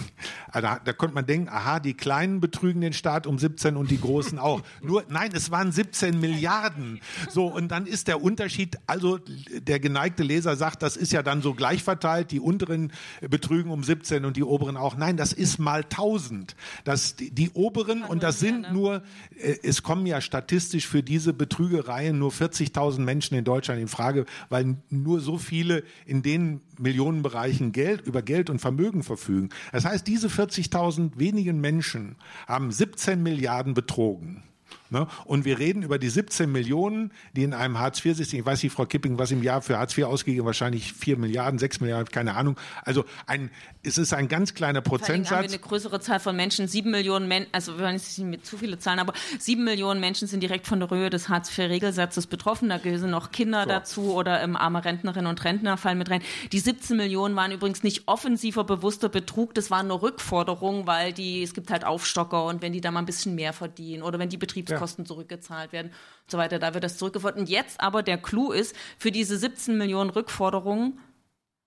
Also da, da konnte man denken, aha, die Kleinen betrügen den Staat um 17 und die Großen auch. Nur, nein, es waren 17 Milliarden. So, und dann ist der Unterschied, also der geneigte Leser sagt, das ist ja dann so gleich verteilt, die unteren betrügen um 17 und die oberen auch. Nein, das ist mal 1000. Das, die, die oberen, und das sind nur, äh, es kommen ja statistisch für diese Betrügereien nur 40.000 Menschen in Deutschland in Frage, weil nur so viele in den Millionenbereichen Geld, über Geld und Vermögen verfügen. Das heißt, diese 40.000 wenigen Menschen haben 17 Milliarden betrogen. Ne? Und wir reden über die 17 Millionen, die in einem Hartz-IV-System, ich weiß nicht, Frau Kipping, was im Jahr für Hartz IV ausgegeben, wahrscheinlich 4 Milliarden, 6 Milliarden, keine Ahnung. Also ein, es ist ein ganz kleiner Prozentsatz. Haben wir eine größere Zahl von Menschen, 7 Millionen Menschen, also wir wollen jetzt nicht mit zu viele Zahlen, aber 7 Millionen Menschen sind direkt von der Höhe des Hartz-IV-Regelsatzes betroffen. Da gehören noch Kinder so. dazu oder ähm, arme Rentnerinnen und Rentner fallen mit rein. Die 17 Millionen waren übrigens nicht offensiver, bewusster Betrug, das war eine Rückforderung, weil die, es gibt halt Aufstocker und wenn die da mal ein bisschen mehr verdienen oder wenn die Betriebskosten ja. Zurückgezahlt bezahlt werden und so weiter. Da wird das zurückgefordert. Und jetzt aber der Clou ist, für diese 17 Millionen Rückforderungen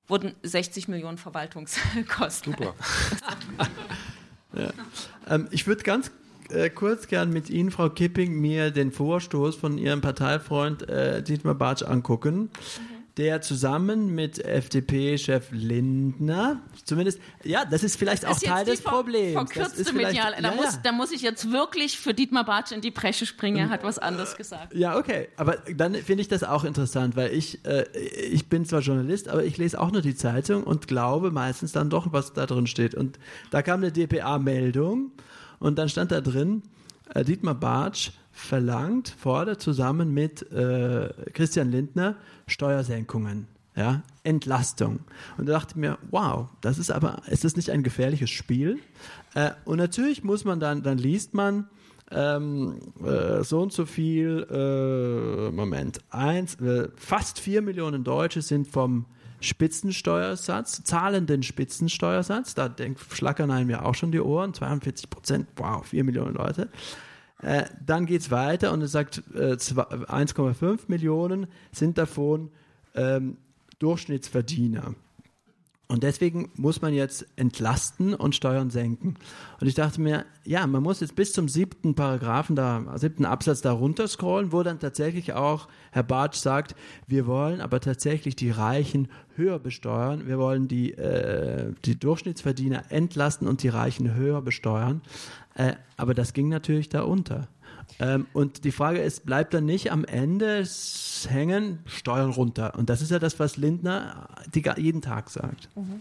wurden 60 Millionen Verwaltungskosten. Super. ja. ähm, ich würde ganz äh, kurz gern mit Ihnen, Frau Kipping, mir den Vorstoß von Ihrem Parteifreund äh, Dietmar Bartsch angucken. Mhm der zusammen mit FDP-Chef Lindner, zumindest, ja, das ist vielleicht auch Teil des Problems. Verkürzte medial. Da, ja, muss, da muss ich jetzt wirklich für Dietmar Bartsch in die Bresche springen. Er hat was anderes gesagt. Ja, okay. Aber dann finde ich das auch interessant, weil ich, äh, ich bin zwar Journalist, aber ich lese auch nur die Zeitung und glaube meistens dann doch, was da drin steht. Und da kam eine DPA-Meldung und dann stand da drin, Dietmar Bartsch verlangt, fordert zusammen mit äh, Christian Lindner Steuersenkungen, ja, Entlastung. Und da dachte ich mir, wow, das ist aber, ist das nicht ein gefährliches Spiel? Äh, und natürlich muss man dann, dann liest man, ähm, äh, so und so viel, äh, Moment, eins, äh, fast vier Millionen Deutsche sind vom Spitzensteuersatz, zahlenden Spitzensteuersatz, da denkt, schlackern einem ja auch schon die Ohren, 42 Prozent, wow, vier Millionen Leute. Äh, dann geht es weiter und es sagt, äh, 1,5 Millionen sind davon ähm, Durchschnittsverdiener. Und deswegen muss man jetzt entlasten und Steuern senken. Und ich dachte mir, ja, man muss jetzt bis zum siebten Paragraphen, da, siebten Absatz da runterscrollen, wo dann tatsächlich auch Herr Bartsch sagt, wir wollen aber tatsächlich die Reichen höher besteuern. Wir wollen die, äh, die Durchschnittsverdiener entlasten und die Reichen höher besteuern. Äh, aber das ging natürlich da unter. Ähm, und die Frage ist, bleibt dann nicht am Ende hängen, Steuern runter? Und das ist ja das, was Lindner die, jeden Tag sagt. Mhm.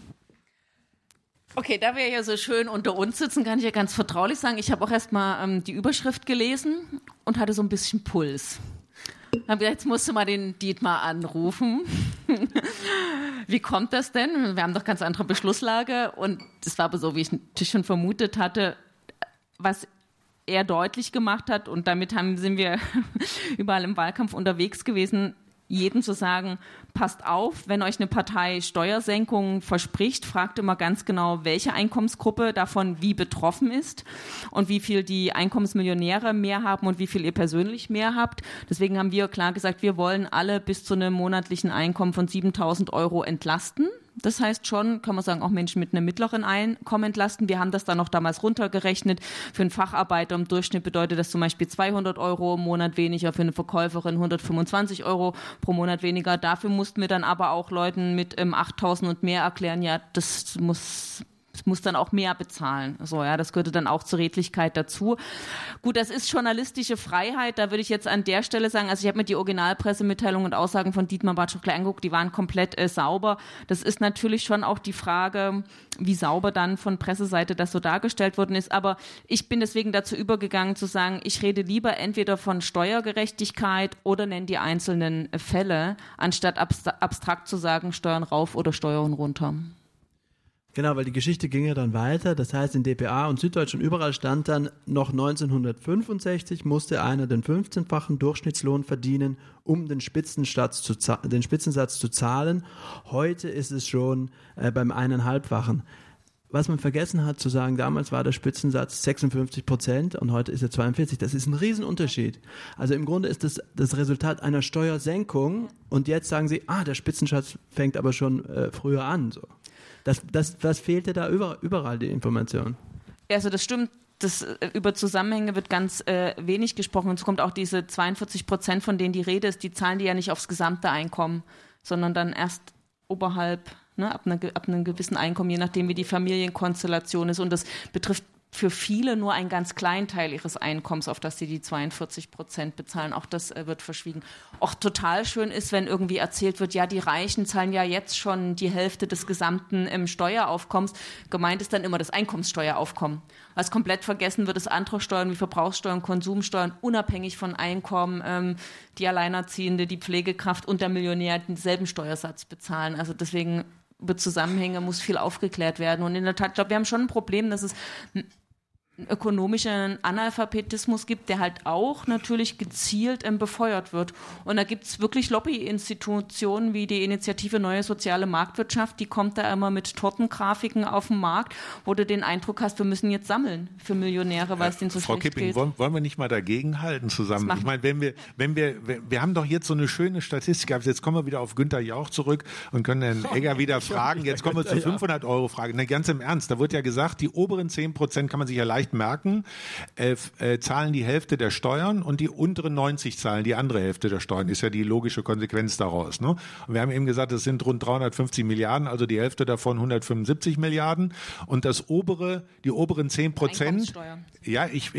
Okay, da wir ja so schön unter uns sitzen, kann ich ja ganz vertraulich sagen, ich habe auch erstmal ähm, die Überschrift gelesen und hatte so ein bisschen Puls. Hab gedacht, jetzt musst du mal den Dietmar anrufen. wie kommt das denn? Wir haben doch ganz andere Beschlusslage und es war aber so, wie ich schon vermutet hatte, was er deutlich gemacht hat, und damit haben, sind wir überall im Wahlkampf unterwegs gewesen, jedem zu sagen, passt auf, wenn euch eine Partei Steuersenkungen verspricht, fragt immer ganz genau, welche Einkommensgruppe davon wie betroffen ist und wie viel die Einkommensmillionäre mehr haben und wie viel ihr persönlich mehr habt. Deswegen haben wir klar gesagt, wir wollen alle bis zu einem monatlichen Einkommen von 7000 Euro entlasten. Das heißt schon, kann man sagen, auch Menschen mit einem mittleren Einkommen entlasten. Wir haben das dann noch damals runtergerechnet. Für einen Facharbeiter im Durchschnitt bedeutet das zum Beispiel 200 Euro im Monat weniger, für eine Verkäuferin 125 Euro pro Monat weniger. Dafür mussten wir dann aber auch Leuten mit ähm, 8000 und mehr erklären, ja, das muss muss dann auch mehr bezahlen. So, ja, das gehörte dann auch zur Redlichkeit dazu. Gut, das ist journalistische Freiheit. Da würde ich jetzt an der Stelle sagen, also ich habe mir die Originalpressemitteilung und Aussagen von Dietmar Bartsch gleich angeguckt, die waren komplett äh, sauber. Das ist natürlich schon auch die Frage, wie sauber dann von Presseseite das so dargestellt worden ist. Aber ich bin deswegen dazu übergegangen zu sagen, ich rede lieber entweder von Steuergerechtigkeit oder nenne die einzelnen Fälle, anstatt abstrakt zu sagen, Steuern rauf oder Steuern runter. Genau, weil die Geschichte ging ja dann weiter. Das heißt, in DPA und Süddeutsch und überall stand dann, noch 1965 musste einer den 15-fachen Durchschnittslohn verdienen, um den Spitzensatz zu, den Spitzensatz zu zahlen. Heute ist es schon äh, beim eineinhalbfachen. Was man vergessen hat zu sagen, damals war der Spitzensatz 56 Prozent und heute ist er 42. Das ist ein Riesenunterschied. Also im Grunde ist das das Resultat einer Steuersenkung und jetzt sagen sie, ah, der Spitzensatz fängt aber schon äh, früher an. So. Das, das, das fehlte da über, überall, die Information. Also das stimmt. Das, äh, über Zusammenhänge wird ganz äh, wenig gesprochen. Und es kommt auch diese 42 Prozent, von denen die Rede ist, die zahlen die ja nicht aufs gesamte Einkommen, sondern dann erst oberhalb, ne, ab, einer, ab einem gewissen Einkommen, je nachdem, wie die Familienkonstellation ist. Und das betrifft für viele nur einen ganz kleinen Teil ihres Einkommens, auf das sie die 42 Prozent bezahlen. Auch das äh, wird verschwiegen. Auch total schön ist, wenn irgendwie erzählt wird, ja, die Reichen zahlen ja jetzt schon die Hälfte des gesamten ähm, Steueraufkommens. Gemeint ist dann immer das Einkommenssteueraufkommen. Was komplett vergessen wird, ist andere Steuern wie Verbrauchssteuern, Konsumsteuern, unabhängig von Einkommen, ähm, die Alleinerziehende, die Pflegekraft und der Millionär denselben Steuersatz bezahlen. Also deswegen über Zusammenhänge muss viel aufgeklärt werden. Und in der Tat, ich glaube, wir haben schon ein Problem, dass es ökonomischen Analphabetismus gibt, der halt auch natürlich gezielt ähm, befeuert wird. Und da gibt es wirklich Lobbyinstitutionen wie die Initiative Neue Soziale Marktwirtschaft, die kommt da immer mit Tortengrafiken auf den Markt, wo du den Eindruck hast, wir müssen jetzt sammeln für Millionäre, weil es denen so Frau schlecht Kipping, geht. Wollen, wollen wir nicht mal dagegen halten zusammen? Ich meine, wenn wir, wenn wir, wir haben doch jetzt so eine schöne Statistik gehabt, jetzt kommen wir wieder auf Günther Jauch zurück und können Herrn Egger wieder fragen, jetzt kommen wir zur 500 Euro Frage. Na, ganz im Ernst, da wird ja gesagt, die oberen 10 Prozent kann man sich ja leicht leicht merken, äh, äh, zahlen die Hälfte der Steuern und die unteren 90 zahlen die andere Hälfte der Steuern. Ist ja die logische Konsequenz daraus. Ne? Und wir haben eben gesagt, es sind rund 350 Milliarden, also die Hälfte davon 175 Milliarden. Und das obere, die oberen 10 Prozent, ja, ich,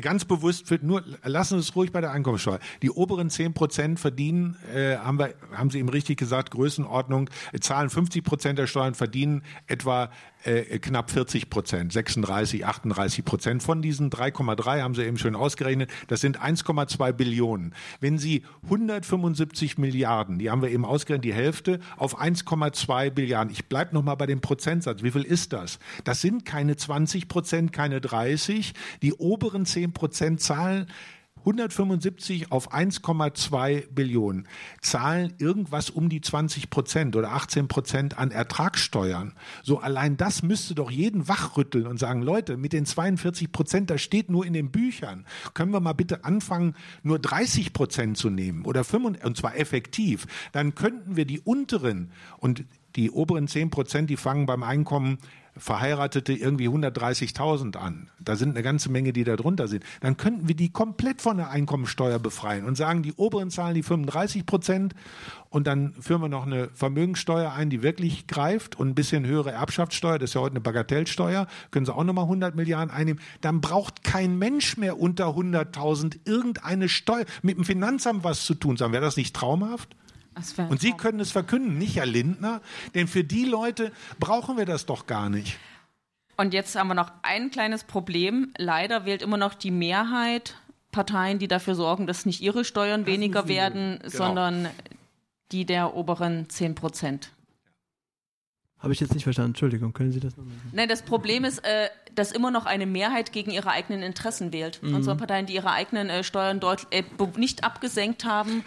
ganz bewusst, für, nur lassen Sie es ruhig bei der Einkommensteuer. Die oberen 10 Prozent verdienen, äh, haben wir, haben Sie eben richtig gesagt, Größenordnung, zahlen 50 Prozent der Steuern, verdienen etwa äh, knapp 40 Prozent, 36, 38 Prozent von diesen 3,3 haben Sie eben schön ausgerechnet. Das sind 1,2 Billionen. Wenn Sie 175 Milliarden, die haben wir eben ausgerechnet, die Hälfte auf 1,2 Billiarden. Ich bleibe noch mal bei dem Prozentsatz. Wie viel ist das? Das sind keine 20 Prozent, keine 30. Die oberen 10 Prozent zahlen 175 auf 1,2 Billionen, zahlen irgendwas um die 20 Prozent oder 18 Prozent an Ertragssteuern. So allein das müsste doch jeden wachrütteln und sagen, Leute, mit den 42 Prozent, das steht nur in den Büchern. Können wir mal bitte anfangen, nur 30 Prozent zu nehmen oder 5, und zwar effektiv. Dann könnten wir die unteren und die oberen 10 Prozent, die fangen beim Einkommen Verheiratete irgendwie 130.000 an. Da sind eine ganze Menge, die da drunter sind. Dann könnten wir die komplett von der Einkommensteuer befreien und sagen, die oberen zahlen die 35 Prozent und dann führen wir noch eine Vermögenssteuer ein, die wirklich greift und ein bisschen höhere Erbschaftssteuer, das ist ja heute eine Bagatellsteuer, können sie auch nochmal 100 Milliarden einnehmen. Dann braucht kein Mensch mehr unter 100.000 irgendeine Steuer mit dem Finanzamt was zu tun. Sagen, wäre das nicht traumhaft? Und Sie können es verkünden, nicht Herr Lindner, denn für die Leute brauchen wir das doch gar nicht. Und jetzt haben wir noch ein kleines Problem. Leider wählt immer noch die Mehrheit Parteien, die dafür sorgen, dass nicht ihre Steuern weniger werden, genau. sondern die der oberen 10 Prozent. Habe ich jetzt nicht verstanden. Entschuldigung, können Sie das nochmal sagen? Nein, das Problem ist, äh, dass immer noch eine Mehrheit gegen ihre eigenen Interessen wählt. Mhm. Unsere Parteien, die ihre eigenen äh, Steuern dort äh, nicht abgesenkt haben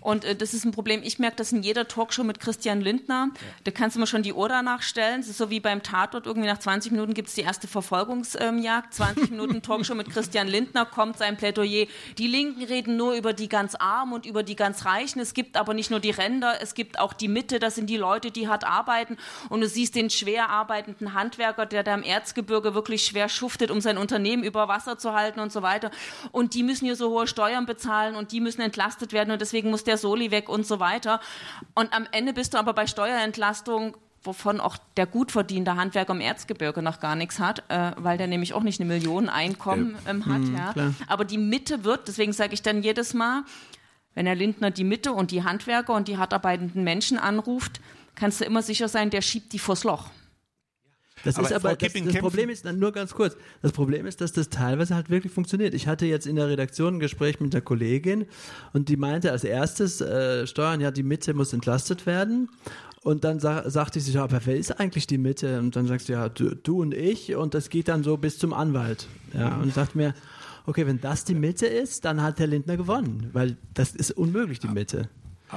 und äh, das ist ein Problem. Ich merke das in jeder Talkshow mit Christian Lindner. Ja. Da kannst du mir schon die Uhr danach stellen. Es ist so wie beim Tatort. Irgendwie nach 20 Minuten gibt es die erste Verfolgungsjagd. 20 Minuten Talkshow mit Christian Lindner kommt sein Plädoyer. Die Linken reden nur über die ganz Armen und über die ganz Reichen. Es gibt aber nicht nur die Ränder, es gibt auch die Mitte. Das sind die Leute, die hart arbeiten. Und du siehst den schwer arbeitenden Handwerker, der da im Erzgebirge wirklich schwer schuftet, um sein Unternehmen über Wasser zu halten und so weiter. Und die müssen hier so hohe Steuern bezahlen und die müssen entlastet werden. Und deswegen muss der Soli weg und so weiter. Und am Ende bist du aber bei Steuerentlastung wovon auch der gut verdiente Handwerker im Erzgebirge noch gar nichts hat, äh, weil der nämlich auch nicht eine Million Einkommen äh, ähm, hat. Mh, ja. Aber die Mitte wird, deswegen sage ich dann jedes Mal, wenn Herr Lindner die Mitte und die Handwerker und die hart arbeitenden Menschen anruft, kannst du immer sicher sein, der schiebt die vors Loch. Das aber ist aber, das, das Problem ist, nur ganz kurz, das Problem ist, dass das teilweise halt wirklich funktioniert. Ich hatte jetzt in der Redaktion ein Gespräch mit einer Kollegin und die meinte als erstes, äh, Steuern, ja, die Mitte muss entlastet werden. Und dann sa sagte sie, ja, aber wer ist eigentlich die Mitte? Und dann sagst du, ja, du, du und ich und das geht dann so bis zum Anwalt. Ja, und ich dachte mir, okay, wenn das die Mitte ist, dann hat Herr Lindner gewonnen, weil das ist unmöglich, die Mitte.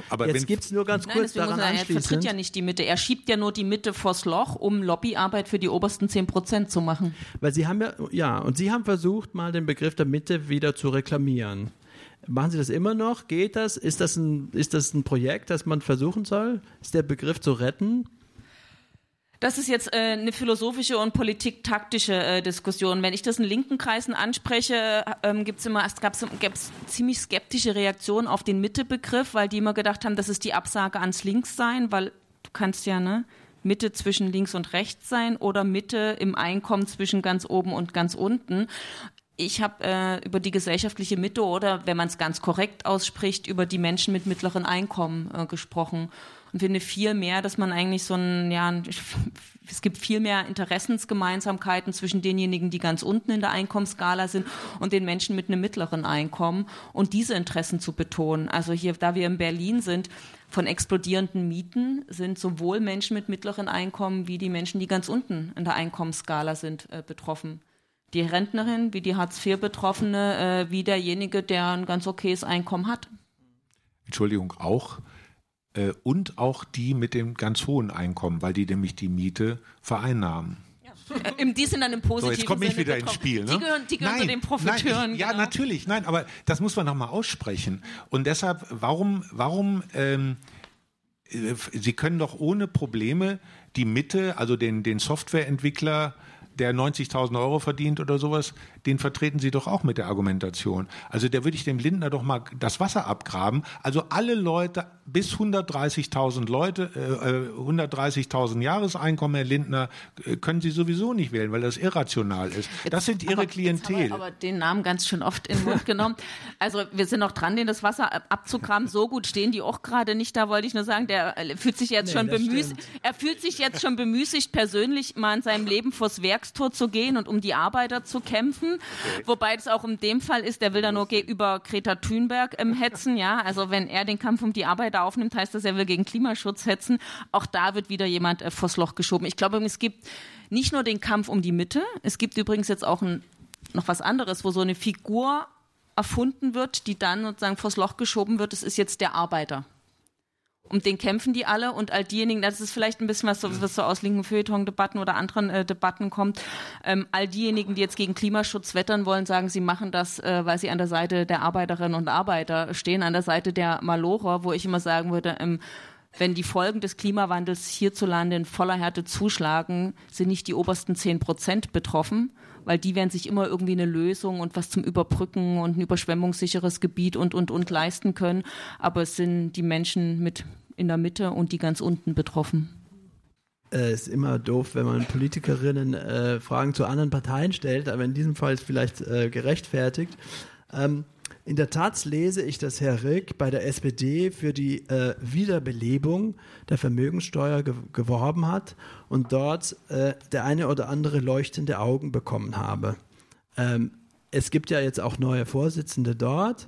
Aber Jetzt gibt es nur ganz Nein, kurz daran er, er vertritt ja nicht die Mitte. Er schiebt ja nur die Mitte vors Loch, um Lobbyarbeit für die obersten 10 Prozent zu machen. Weil Sie haben ja, ja, und Sie haben versucht, mal den Begriff der Mitte wieder zu reklamieren. Machen Sie das immer noch? Geht das? Ist das ein, ist das ein Projekt, das man versuchen soll? Ist der Begriff zu retten? Das ist jetzt äh, eine philosophische und politiktaktische äh, Diskussion. Wenn ich das in linken Kreisen anspreche, ähm, gibt's immer, es gab es ziemlich skeptische Reaktionen auf den Mittebegriff, weil die immer gedacht haben, das ist die Absage ans Linkssein, weil du kannst ja, ne? Mitte zwischen links und rechts sein oder Mitte im Einkommen zwischen ganz oben und ganz unten. Ich habe äh, über die gesellschaftliche Mitte oder, wenn man es ganz korrekt ausspricht, über die Menschen mit mittleren Einkommen äh, gesprochen und finde viel mehr, dass man eigentlich so ein, ja, es gibt viel mehr Interessensgemeinsamkeiten zwischen denjenigen, die ganz unten in der Einkommensskala sind und den Menschen mit einem mittleren Einkommen und diese Interessen zu betonen. Also hier, da wir in Berlin sind, von explodierenden Mieten sind sowohl Menschen mit mittleren Einkommen wie die Menschen, die ganz unten in der Einkommensskala sind, äh, betroffen. Die Rentnerin, wie die Hartz-IV-Betroffene, äh, wie derjenige, der ein ganz okayes Einkommen hat. Entschuldigung, auch äh, und auch die mit dem ganz hohen Einkommen, weil die nämlich die Miete vereinnahmen. Im, die sind dann im positiven so, jetzt komme ich wieder ins Spiel. Ne? Die gehören, die gehören nein, zu den Profiteuren. Nein, ja, genau. natürlich. Nein, aber das muss man nochmal aussprechen. Und deshalb, warum, warum, ähm, äh, Sie können doch ohne Probleme die Mitte, also den, den Softwareentwickler, der 90.000 Euro verdient oder sowas, den vertreten Sie doch auch mit der Argumentation. Also der würde ich dem Lindner doch mal das Wasser abgraben. Also alle Leute bis 130.000 Leute, äh, 130.000 Jahreseinkommen, Herr Lindner, äh, können Sie sowieso nicht wählen, weil das irrational ist. Jetzt, das sind Ihre aber, Klientel. Jetzt aber den Namen ganz schön oft in den Mund genommen. Also wir sind noch dran, den das Wasser abzugraben. So gut stehen die auch gerade nicht. Da wollte ich nur sagen, der äh, fühlt sich jetzt nee, schon bemüßigt. Er fühlt sich jetzt schon bemüßigt, persönlich mal in seinem Leben vors Werkstor zu gehen und um die Arbeiter zu kämpfen. Okay. Wobei es auch in dem Fall ist, der will da nur über Greta Thunberg ähm, hetzen. Ja, also wenn er den Kampf um die Arbeiter aufnimmt, heißt das, er will gegen Klimaschutz hetzen. Auch da wird wieder jemand äh, vors Loch geschoben. Ich glaube, es gibt nicht nur den Kampf um die Mitte, es gibt übrigens jetzt auch ein, noch was anderes, wo so eine Figur erfunden wird, die dann sozusagen vors Loch geschoben wird, das ist jetzt der Arbeiter. Um den kämpfen die alle und all diejenigen, das ist vielleicht ein bisschen was, was so aus linken Feuilleton-Debatten oder anderen äh, Debatten kommt, ähm, all diejenigen, die jetzt gegen Klimaschutz wettern wollen, sagen, sie machen das, äh, weil sie an der Seite der Arbeiterinnen und Arbeiter stehen, an der Seite der Malocher, wo ich immer sagen würde, ähm, wenn die Folgen des Klimawandels hierzulande in voller Härte zuschlagen, sind nicht die obersten zehn Prozent betroffen, weil die werden sich immer irgendwie eine Lösung und was zum Überbrücken und ein überschwemmungssicheres Gebiet und, und, und leisten können. Aber es sind die Menschen mit in der Mitte und die ganz unten betroffen. Äh, ist immer doof, wenn man Politikerinnen äh, Fragen zu anderen Parteien stellt, aber in diesem Fall ist vielleicht äh, gerechtfertigt. Ähm, in der Tat lese ich, dass Herr Rick bei der SPD für die äh, Wiederbelebung der Vermögenssteuer ge geworben hat und dort äh, der eine oder andere leuchtende Augen bekommen habe. Ähm, es gibt ja jetzt auch neue Vorsitzende dort,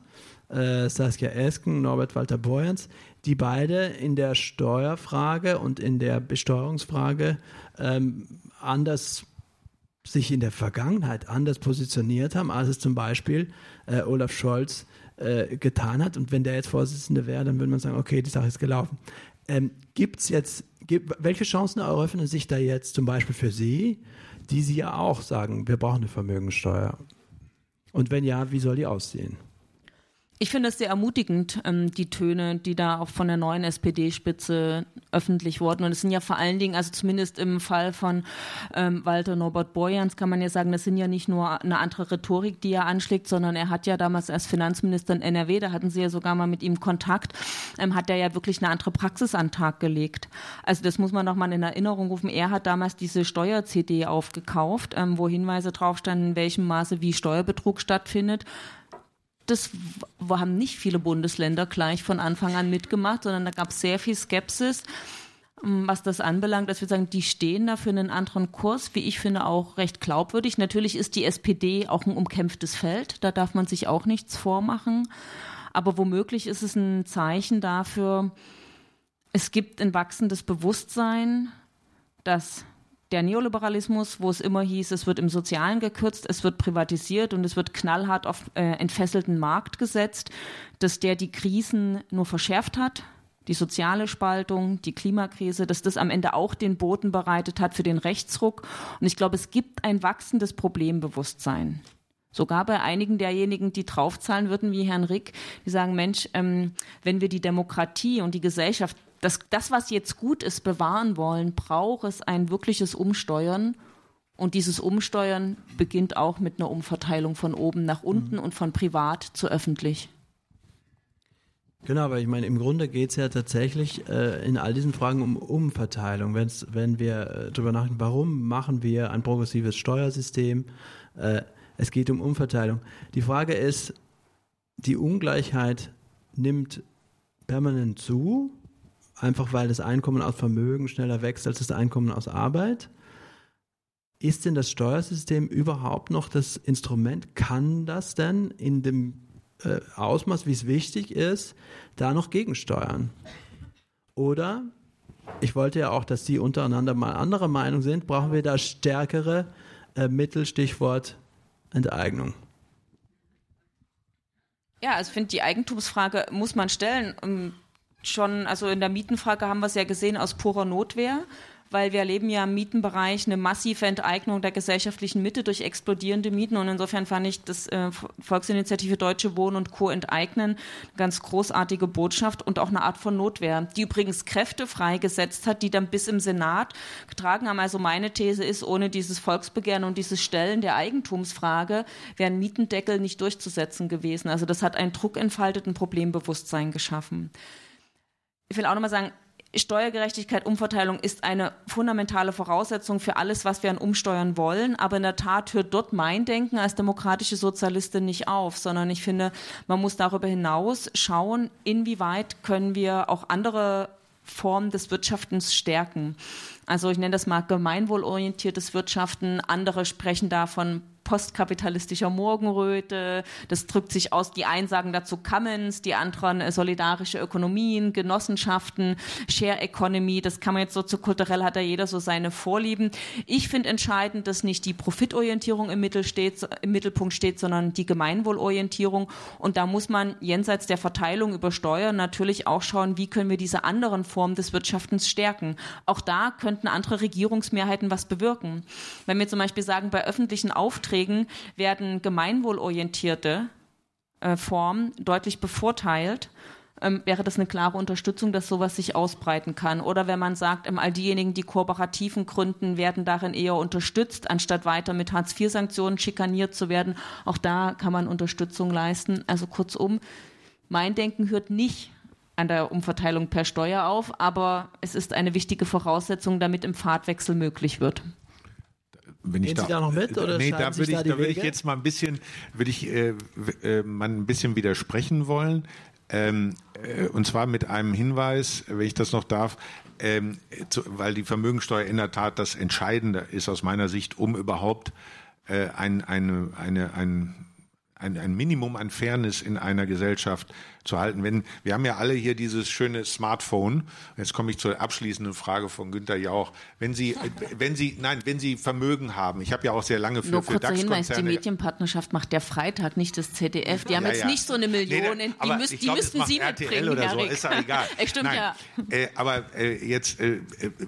äh, Saskia Esken, Norbert Walter Borjans, die beide in der Steuerfrage und in der Besteuerungsfrage ähm, anders sich in der Vergangenheit anders positioniert haben, als es zum Beispiel äh, Olaf Scholz äh, getan hat. Und wenn der jetzt Vorsitzende wäre, dann würde man sagen, okay, die Sache ist gelaufen. Ähm, Gibt es jetzt, welche Chancen eröffnen sich da jetzt zum Beispiel für Sie, die Sie ja auch sagen, wir brauchen eine Vermögensteuer? Und wenn ja, wie soll die aussehen? Ich finde es sehr ermutigend, ähm, die Töne, die da auch von der neuen SPD-Spitze öffentlich wurden. Und es sind ja vor allen Dingen, also zumindest im Fall von ähm, Walter Norbert Borjans kann man ja sagen, das sind ja nicht nur eine andere Rhetorik, die er anschlägt, sondern er hat ja damals als Finanzminister in NRW, da hatten sie ja sogar mal mit ihm Kontakt, ähm, hat er ja wirklich eine andere Praxis an den Tag gelegt. Also das muss man noch mal in Erinnerung rufen. Er hat damals diese Steuer-CD aufgekauft, ähm, wo Hinweise drauf standen, in welchem Maße wie Steuerbetrug stattfindet das haben nicht viele Bundesländer gleich von Anfang an mitgemacht, sondern da gab es sehr viel Skepsis, ähm, was das anbelangt, dass wir sagen, die stehen da für einen anderen Kurs, wie ich finde, auch recht glaubwürdig. Natürlich ist die SPD auch ein umkämpftes Feld, da darf man sich auch nichts vormachen. Aber womöglich ist es ein Zeichen dafür, es gibt ein wachsendes Bewusstsein, dass der Neoliberalismus, wo es immer hieß, es wird im Sozialen gekürzt, es wird privatisiert und es wird knallhart auf äh, entfesselten Markt gesetzt, dass der die Krisen nur verschärft hat, die soziale Spaltung, die Klimakrise, dass das am Ende auch den Boden bereitet hat für den Rechtsruck. Und ich glaube, es gibt ein wachsendes Problembewusstsein. Sogar bei einigen derjenigen, die draufzahlen würden, wie Herrn Rick, die sagen, Mensch, ähm, wenn wir die Demokratie und die Gesellschaft das, das, was jetzt gut ist, bewahren wollen, braucht es ein wirkliches Umsteuern. Und dieses Umsteuern beginnt auch mit einer Umverteilung von oben nach unten mhm. und von privat zu öffentlich. Genau, aber ich meine, im Grunde geht es ja tatsächlich äh, in all diesen Fragen um Umverteilung. Wenn's, wenn wir äh, darüber nachdenken, warum machen wir ein progressives Steuersystem? Äh, es geht um Umverteilung. Die Frage ist, die Ungleichheit nimmt permanent zu einfach weil das Einkommen aus Vermögen schneller wächst als das Einkommen aus Arbeit. Ist denn das Steuersystem überhaupt noch das Instrument? Kann das denn in dem äh, Ausmaß, wie es wichtig ist, da noch gegensteuern? Oder, ich wollte ja auch, dass Sie untereinander mal anderer Meinung sind, brauchen wir da stärkere äh, Mittel, Stichwort Enteignung? Ja, also ich finde, die Eigentumsfrage muss man stellen schon, also in der Mietenfrage haben wir es ja gesehen aus purer Notwehr weil wir erleben ja im Mietenbereich eine massive Enteignung der gesellschaftlichen Mitte durch explodierende Mieten. Und insofern fand ich das äh, Volksinitiative Deutsche Wohnen und Co. enteignen eine ganz großartige Botschaft und auch eine Art von Notwehr, die übrigens Kräfte freigesetzt hat, die dann bis im Senat getragen haben. Also meine These ist, ohne dieses Volksbegehren und dieses Stellen der Eigentumsfrage wären Mietendeckel nicht durchzusetzen gewesen. Also das hat ein Druck entfaltet, ein Problembewusstsein geschaffen. Ich will auch nochmal sagen, Steuergerechtigkeit, Umverteilung ist eine fundamentale Voraussetzung für alles, was wir an Umsteuern wollen. Aber in der Tat hört dort mein Denken als demokratische Sozialistin nicht auf, sondern ich finde, man muss darüber hinaus schauen, inwieweit können wir auch andere Formen des Wirtschaftens stärken. Also ich nenne das mal gemeinwohlorientiertes Wirtschaften. Andere sprechen da von postkapitalistischer Morgenröte. Das drückt sich aus, die einen sagen dazu Commons, die anderen äh, solidarische Ökonomien, Genossenschaften, Share Economy. Das kann man jetzt soziokulturell hat da jeder so seine Vorlieben. Ich finde entscheidend, dass nicht die Profitorientierung im, Mittel steht, im Mittelpunkt steht, sondern die Gemeinwohlorientierung. Und da muss man jenseits der Verteilung über Steuern natürlich auch schauen, wie können wir diese anderen Formen des Wirtschaftens stärken. Auch da könnten andere Regierungsmehrheiten was bewirken. Wenn wir zum Beispiel sagen, bei öffentlichen Aufträgen werden gemeinwohlorientierte äh, Formen deutlich bevorteilt, ähm, wäre das eine klare Unterstützung, dass sowas sich ausbreiten kann. Oder wenn man sagt, ähm, all diejenigen, die kooperativen gründen, werden darin eher unterstützt, anstatt weiter mit Hartz-IV-Sanktionen schikaniert zu werden. Auch da kann man Unterstützung leisten. Also kurzum, mein Denken hört nicht an der Umverteilung per Steuer auf, aber es ist eine wichtige Voraussetzung, damit im Pfadwechsel möglich wird. Wenn ich Gehen Sie da noch mit, oder nee, da würde ich, da da würde ich jetzt mal ein bisschen, würde ich äh, äh, mal ein bisschen widersprechen wollen. Ähm, äh, und zwar mit einem Hinweis, wenn ich das noch darf, ähm, zu, weil die Vermögensteuer in der Tat das Entscheidende ist aus meiner Sicht, um überhaupt äh, ein, eine, eine, ein, ein, ein Minimum an Fairness in einer Gesellschaft zu halten. Wenn, wir haben ja alle hier dieses schöne Smartphone. Jetzt komme ich zur abschließenden Frage von Günter Jauch. Wenn Sie, äh, wenn Sie, nein, wenn Sie Vermögen haben, ich habe ja auch sehr lange für, Nur für Hinweis, die DAX-Konzerne Medienpartnerschaft macht der Freitag, nicht das ZDF. Die haben ja, jetzt ja. nicht so eine Million, Nee, die, ich die glaub, müssten Sie RTL mitbringen, oder so, ist ja egal. Stimmt, Nein. ja. Äh, aber äh, jetzt, äh, äh,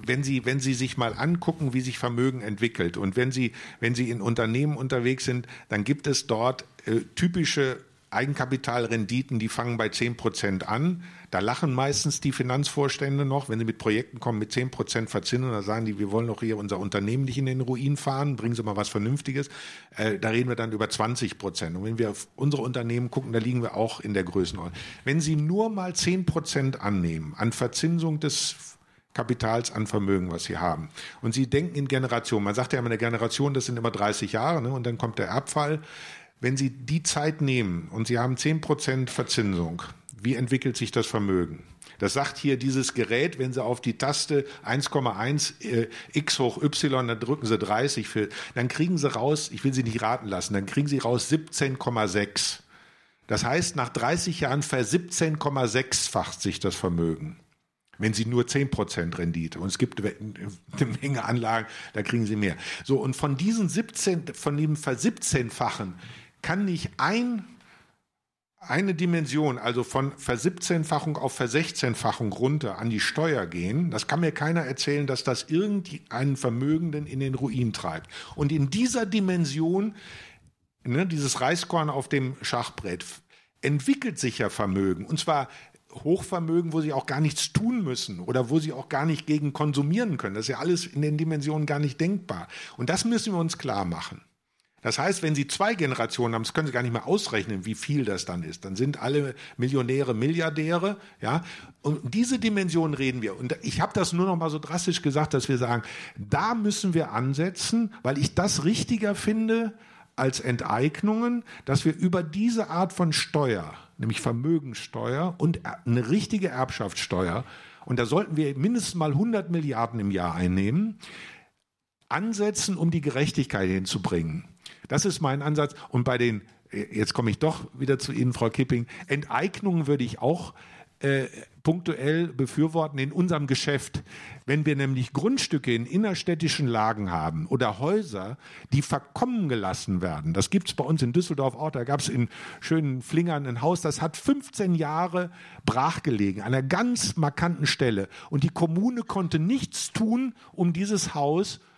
wenn Sie, wenn Sie sich mal angucken, wie sich Vermögen entwickelt und wenn Sie, wenn Sie in Unternehmen unterwegs sind, dann gibt es dort äh, typische Eigenkapitalrenditen, die fangen bei 10 Prozent an. Da lachen meistens die Finanzvorstände noch, wenn sie mit Projekten kommen mit 10 Prozent Verzinsung, da sagen die, wir wollen doch hier unser Unternehmen nicht in den Ruin fahren, bringen Sie mal was Vernünftiges. Äh, da reden wir dann über 20 Prozent. Und wenn wir auf unsere Unternehmen gucken, da liegen wir auch in der Größenordnung. Wenn Sie nur mal 10 Prozent annehmen an Verzinsung des Kapitals an Vermögen, was sie haben. Und sie denken in Generationen. Man sagt ja immer, eine Generation, das sind immer 30 Jahre, ne? und dann kommt der Erbfall. Wenn Sie die Zeit nehmen und Sie haben 10% Verzinsung, wie entwickelt sich das Vermögen? Das sagt hier dieses Gerät, wenn Sie auf die Taste 1,1 äh, x hoch y, dann drücken Sie 30 für, dann kriegen Sie raus, ich will Sie nicht raten lassen, dann kriegen Sie raus 17,6. Das heißt, nach 30 Jahren ver-17,6-facht sich das Vermögen. Wenn Sie nur 10% Rendite und es gibt eine Menge Anlagen, da kriegen Sie mehr. So, und von diesen 17, von dem Ver-17-fachen kann nicht ein, eine Dimension, also von Ver-17-fachung auf Ver-16-fachung runter an die Steuer gehen. Das kann mir keiner erzählen, dass das irgendeinen Vermögenden in den Ruin treibt. Und in dieser Dimension, ne, dieses Reiskorn auf dem Schachbrett, entwickelt sich ja Vermögen. Und zwar Hochvermögen, wo sie auch gar nichts tun müssen oder wo sie auch gar nicht gegen konsumieren können. Das ist ja alles in den Dimensionen gar nicht denkbar. Und das müssen wir uns klar machen. Das heißt, wenn Sie zwei Generationen haben, das können Sie gar nicht mehr ausrechnen, wie viel das dann ist. Dann sind alle Millionäre Milliardäre, ja. Und diese Dimension reden wir. Und ich habe das nur noch mal so drastisch gesagt, dass wir sagen, da müssen wir ansetzen, weil ich das richtiger finde als Enteignungen, dass wir über diese Art von Steuer, nämlich Vermögensteuer und eine richtige Erbschaftssteuer, und da sollten wir mindestens mal 100 Milliarden im Jahr einnehmen, ansetzen, um die Gerechtigkeit hinzubringen. Das ist mein Ansatz. Und bei den, jetzt komme ich doch wieder zu Ihnen, Frau Kipping, Enteignungen würde ich auch äh, punktuell befürworten in unserem Geschäft. Wenn wir nämlich Grundstücke in innerstädtischen Lagen haben oder Häuser, die verkommen gelassen werden, das gibt es bei uns in Düsseldorf auch, da gab es in schönen Flingern ein Haus, das hat 15 Jahre brachgelegen, an einer ganz markanten Stelle. Und die Kommune konnte nichts tun, um dieses Haus zu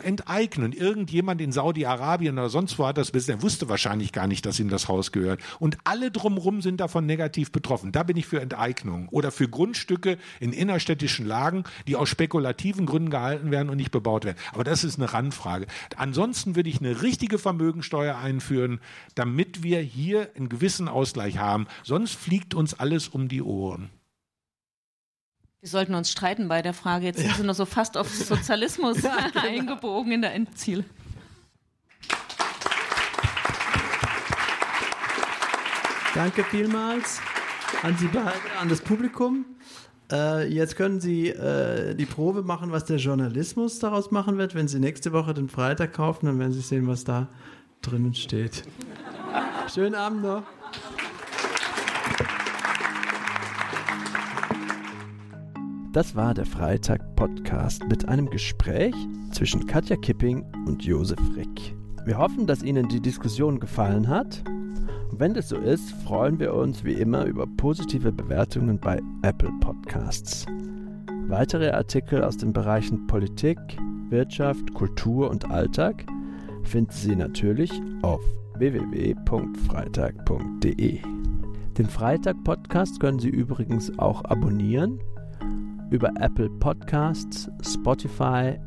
enteignen. Irgendjemand in Saudi-Arabien oder sonst wo hat das wissen, der wusste wahrscheinlich gar nicht, dass ihm das Haus gehört. Und alle drumherum sind davon negativ betroffen. Da bin ich für Enteignung oder für Grundstücke in innerstädtischen Lagen, die aus spekulativen Gründen gehalten werden und nicht bebaut werden. Aber das ist eine Randfrage. Ansonsten würde ich eine richtige Vermögensteuer einführen, damit wir hier einen gewissen Ausgleich haben. Sonst fliegt uns alles um die Ohren. Wir sollten uns streiten bei der Frage. Jetzt sind Sie nur so fast auf Sozialismus eingebogen in der Endziel. Danke vielmals an Sie beide, an das Publikum. Äh, jetzt können Sie äh, die Probe machen, was der Journalismus daraus machen wird. Wenn Sie nächste Woche den Freitag kaufen, dann werden Sie sehen, was da drinnen steht. Schönen Abend noch. Das war der Freitag-Podcast mit einem Gespräch zwischen Katja Kipping und Josef Rick. Wir hoffen, dass Ihnen die Diskussion gefallen hat. Und wenn das so ist, freuen wir uns wie immer über positive Bewertungen bei Apple Podcasts. Weitere Artikel aus den Bereichen Politik, Wirtschaft, Kultur und Alltag finden Sie natürlich auf www.freitag.de. Den Freitag-Podcast können Sie übrigens auch abonnieren über Apple Podcasts, Spotify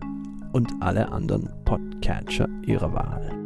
und alle anderen Podcatcher Ihrer Wahl.